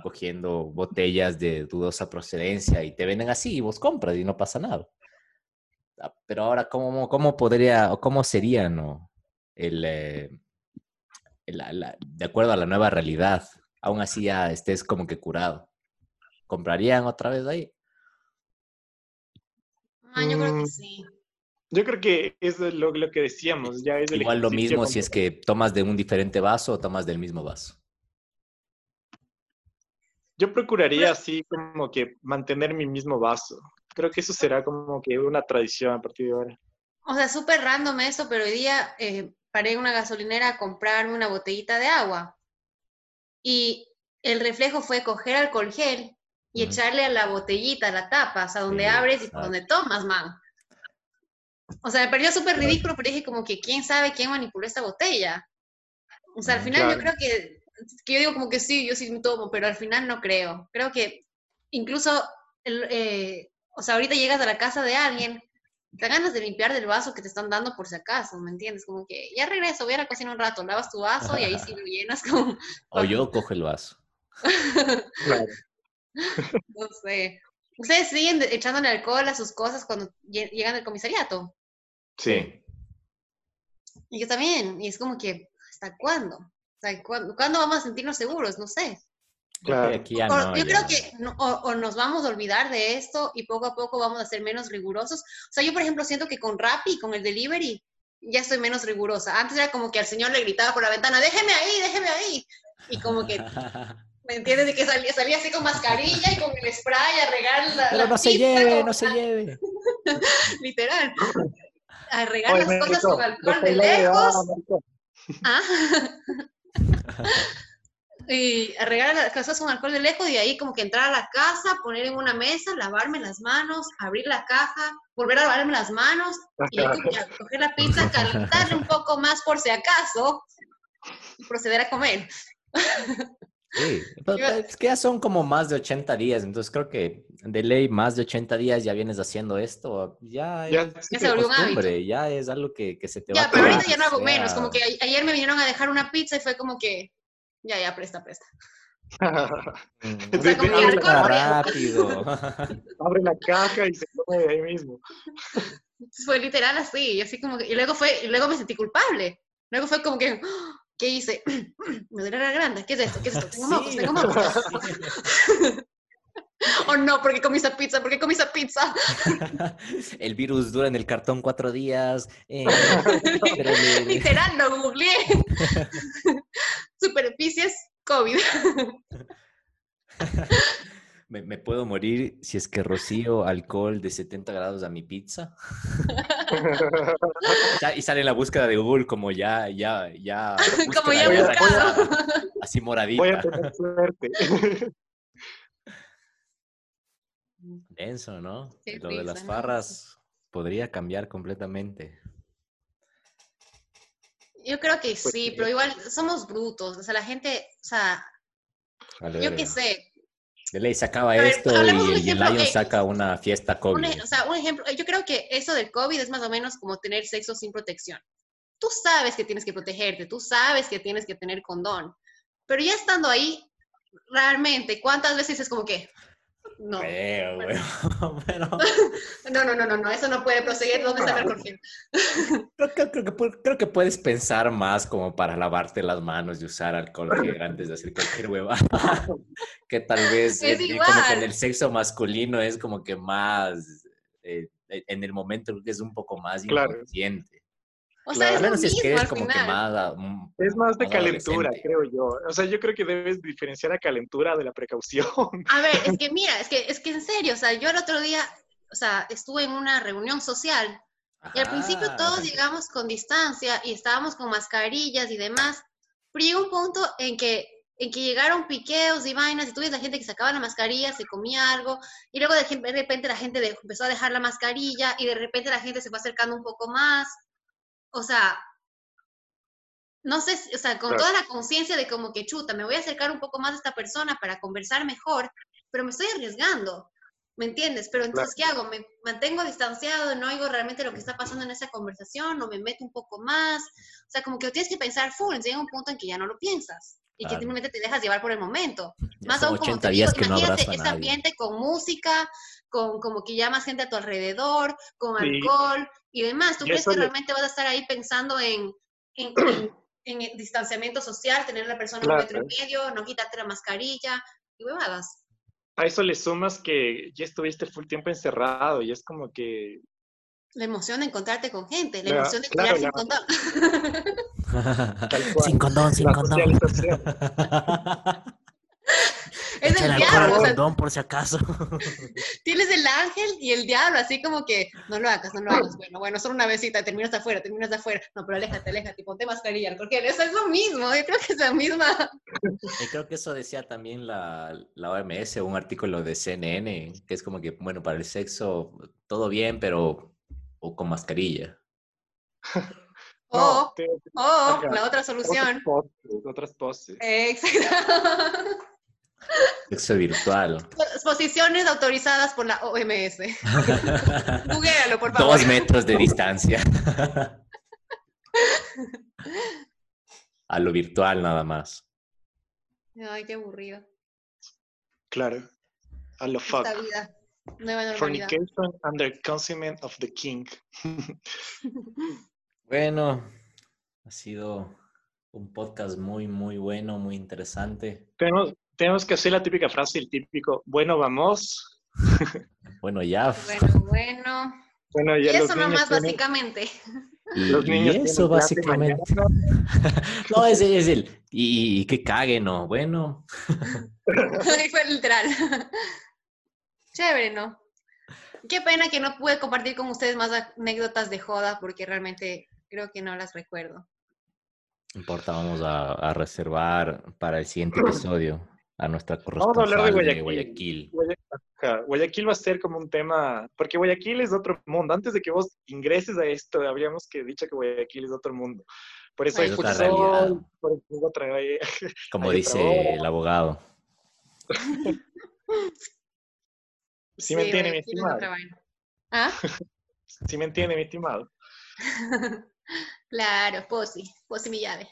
cogiendo botellas de dudosa procedencia y te venden así y vos compras y no pasa nada. Ah, Pero ahora, ¿cómo, cómo podría o cómo sería, no? El, eh, el- la- la- de acuerdo a la nueva realidad, aún así ya estés como que curado. ¿Comprarían otra vez ahí?
Ah, yo creo
Mm,
que sí.
Yo creo que es lo, lo que decíamos, ya es el
Igual lo mismo si es que tomas de un diferente vaso o tomas del mismo vaso.
Yo procuraría así como que mantener mi mismo vaso. Creo que eso será como que una tradición a partir de ahora.
O sea, súper random eso, pero hoy día eh, paré en una gasolinera a comprarme una botellita de agua. Y el reflejo fue coger alcohol gel y echarle a la botellita, a la tapa, o sea, donde
Sí,
abres y donde tomas, man. O sea, me pareció súper ridículo, pero dije como que quién sabe quién manipuló esta botella. O sea, al
Mm,
final yo creo que, que yo digo como que sí, yo sí me tomo, pero al final no creo. Creo que incluso, el, eh, o sea, ahorita llegas a la casa de alguien, te ganas de limpiar del vaso que te están dando por si acaso, ¿me entiendes? Como que ya regreso, voy a la cocina un rato, lavas tu vaso y ahí sí lo llenas como,
O yo cojo el vaso.
Claro.
no sé. ¿Ustedes siguen echándole alcohol a sus cosas cuando lle- llegan al comisariato?
Sí.
Y yo también, y es como que, ¿hasta cuándo? Sea, ¿cuándo, ¿cuándo vamos a sentirnos seguros? No sé.
Claro.
Y aquí ya
O- yo
ya-
creo que no- o, o nos vamos a olvidar de esto y poco a poco vamos a ser menos rigurosos. O sea, yo por ejemplo siento que con Rappi, con el delivery, ya estoy menos rigurosa. Antes era como que al señor le gritaba por la ventana, déjeme ahí, déjeme ahí. Y como que, ¿me entiendes? De que salía, salía así con mascarilla y con el spray a regar la,
Pero
la
no se
pizza
lleve,
con-
no se lleve.
Literal. A regar
Oye,
las cosas con alcohol de
ah,
lejos. Ah. y a regar las cosas con alcohol de lejos y ahí como que entrar a la casa, poner en una mesa, lavarme las manos, abrir la caja, volver a lavarme las manos y ahí coger la pizza, calentarle un poco más por si acaso y proceder a comer.
Sí, pero- es que ya son como más de 80 días, entonces creo que de ley más de 80 días ya vienes haciendo esto, ya,
Ya
es
Ya se volvió un hábito.
ya es algo que, que se te va
Ya, pero ahorita ya no hago
sea,
menos, como que ayer me vinieron a dejar una pizza y fue como que, ya, ya, presta, presta. O sea, como
Abre
que
la
alcohol,
caja,
rápido.
abre la caja y se come de ahí mismo.
Fue literal así, y así como que, y luego fue, y luego me sentí culpable. Luego fue como que, ¡ah! ¿Qué hice? Me duele la grande, ¿qué es esto? ¿Qué es esto? Tengo mocos,
Sí.
tengo mocos. oh no, ¿por qué comí esa pizza? ¿Por qué comí esa pizza?
El virus dura en el cartón cuatro días. eh,
Literal, lo googleé. Superficies COVID.
Me, me puedo morir si es que rocío alcohol de 70 grados a mi pizza. Y sale en la búsqueda de Google como ya, ya, ya.
Como ya
buscado.
Así
Voy
moradita.
a tener suerte.
Denso, ¿no?
Qué
Lo de las farras podría cambiar completamente.
Yo creo que
Pues
sí, pero igual somos brutos. O sea, la gente, o sea, yo qué sé.
Ley se acaba
A ver,
esto y,
un
el Lion saca una fiesta
Un,
COVID.
ej- o sea, un ejemplo, yo creo que eso del COVID es más o menos como tener sexo sin protección. Tú sabes que tienes que protegerte, tú sabes que tienes que tener condón, pero ya estando ahí, realmente, ¿cuántas veces es como que, no,
Feo,
bueno.
pero
no, no, no, no, no, eso no puede proseguir, ¿dónde está Gil?
creo, que, creo, que, creo que puedes pensar más como para lavarte las manos y usar alcohol gel antes de hacer cualquier hueva. que tal vez
Es
eh, como que en el sexo masculino es como que más, eh, en el momento creo que es un poco más
Claro.
inconsciente.
O sea,
Claro.
Es lo
menos si es que
mismo
es
al
como que
final.
más... ah, mm,
Es más de calentura, creo yo. O sea, yo creo que debes diferenciar a calentura de la precaución.
A ver, es que mira, es que, es que en serio, o sea, yo el otro día, o sea, estuve en una reunión social Y al principio
ajá.
todos llegamos con distancia y estábamos con mascarillas y demás, pero llegó un punto en que, en que llegaron piqueos y vainas y tú ves la gente que sacaba la mascarilla, se comía algo y luego de, repente la gente empezó a dejar la mascarilla y de repente la gente se fue acercando un poco más. O sea, no sé, si- o sea, con
Claro.
toda la conciencia de como que chuta, me voy a acercar un poco más a esta persona para conversar mejor, pero me estoy arriesgando. ¿Me entiendes? Pero entonces, ¿qué hago? ¿Me mantengo distanciado? ¿No oigo realmente lo que está pasando en esa conversación? ¿O me meto un poco más? O sea, como que lo tienes que pensar full. Llega un punto en que ya no lo piensas. Y que
Claro.
simplemente te dejas llevar por el momento.
Ya
Más aún, como
80
te digo,
que no
imagínate
nadie.
ambiente con música, con como que ya más gente a tu alrededor, con
Sí.
alcohol y demás. ¿Tú
Y
crees que
le-
realmente vas a estar ahí pensando en, en, en- en el distanciamiento social, tener a la persona
Claro.
un metro y medio, no quitarte la mascarilla y huevadas?
A eso le sumas que ya estuviste full tiempo encerrado y es como que
La emoción de encontrarte con gente, la
La-
emoción de
claro,
tirar sin
la-
condón.
Tal cual.
sin condón, sin condón.
Es el diablo, o sea,
condón por si acaso.
tienes el ángel y el diablo, así como que no lo hagas, no lo hagas. Bueno, bueno, solo una besita, terminas afuera, terminas afuera. No, pero aléjate, aléjate, ponte mascarilla, porque eso es lo mismo, yo creo que es la misma.
Y creo que eso decía también la, la OMS, un artículo de CNN, que es como que, bueno, para el sexo todo bien, pero o con mascarilla.
O,
No, te-
o la otra
otras
solución.
poses, otras poses.
Exacto.
Sexo virtual.
Posiciones autorizadas por la OMS. Googlealo, por favor.
Dos metros de distancia. A lo virtual nada más.
Ay, qué aburrido.
Claro. A lo fuck.
Esta vida. Nueva normalidad.
Fornication under consummate of the king.
Bueno, ha sido un podcast muy, muy bueno, muy interesante.
Tenemos, tenemos que hacer la típica frase, el típico, bueno, vamos.
Bueno, ya.
Bueno, bueno.
Bueno,
Y
ya los
eso nomás,
tienen-
básicamente.
Y,
los
y
niños
eso básicamente. No, es, es el. Y, y que cague, ¿no? Bueno,
Fue literal. Chévere, ¿no? Qué pena que no pude compartir con ustedes más anécdotas de joda porque realmente creo que no las recuerdo.
no importa, vamos a, a reservar para el siguiente episodio a nuestra
Vamos a hablar de
corresponsal de
Guayaquil.
Guayaquil.
Va a ser como un tema, porque Guayaquil es otro mundo. Antes de que vos ingreses a esto, habríamos que dicho que Guayaquil es otro mundo. Por eso
Ay,
hay
es otra
futsal,
realidad.
por eso es otra
Como
Hay otra
dice el abogado.
Sí me entiende, mi estimado.
¿Ah?
Sí me entiende, mi estimado.
claro, Posi, Posi mi llave.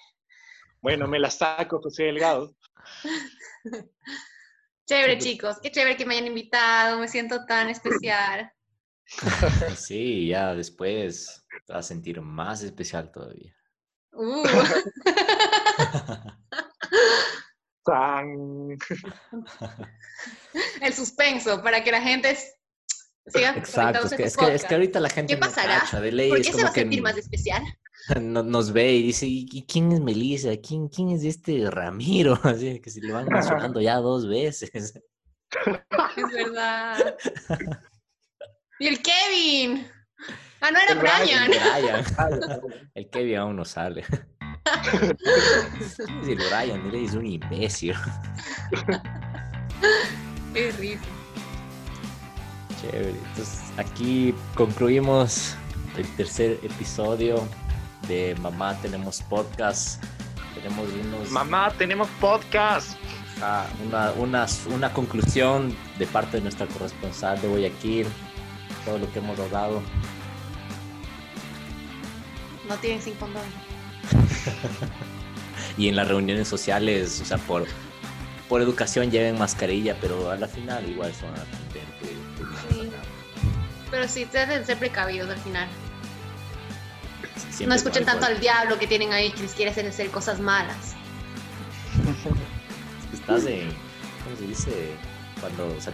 Bueno, me la saco, José Delgado.
Chévere, chicos, qué chévere que me hayan invitado, me siento tan especial.
Sí, ya después te vas a sentir más especial todavía.
Uh. El suspenso, para que la gente siga
Exacto, es que, es, que, es
podcast.
que ahorita la gente
¿Qué
no
pasará?
cacha, de ley
¿Por
es
qué se va a
que
sentir más especial?
no- nos ve y dice, ¿y quién es Melissa? ¿Quién, quién es este Ramiro? Así que si le van mencionando ya dos veces.
Es verdad. Y el Kevin. Ah, no era
El Brian.
El Kevin aún no sale. Es decir, Brian, eres un imbécil.
Qué risa.
Chévere. Entonces, aquí concluimos el tercer episodio de Mamá Tenemos Podcast. Tenemos unos,
Mamá, tenemos podcast.
ah, una, una, una conclusión de parte de nuestra corresponsal de Guayaquil. Todo lo que hemos hablado.
No tienen sin condón.
Y en las reuniones sociales, o sea, por, por educación lleven mascarilla, pero a la final igual a que, que pasa
Sí. Pero sí, deben de ser precavidos al final.
Siempre
no escuchen tanto al diablo que tienen ahí que les quiere hacer hacer cosas malas.
Estás en, ¿cómo se dice? Cuando, o sea,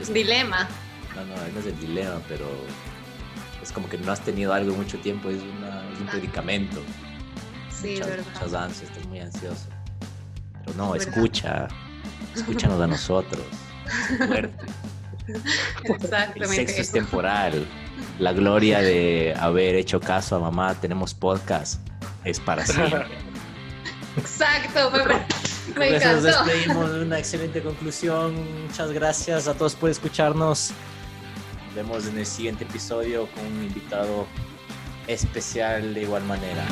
es-
Dilema.
no, no, no es el dilema, pero es como que no has tenido algo mucho tiempo, es, una, es un predicamento.
Sí,
muchas,
verdad.
muchas ansias, estás muy ansioso. Pero no,
Es
escucha, escúchanos a nosotros. Fuerte. El
Exactamente.
sexo es temporal. La gloria de haber hecho caso a mamá, tenemos podcast, es para siempre.
Exacto, me, me
nos despedimos de una excelente conclusión. Muchas gracias a todos por escucharnos. Nos vemos en el siguiente episodio con un invitado especial de igual manera.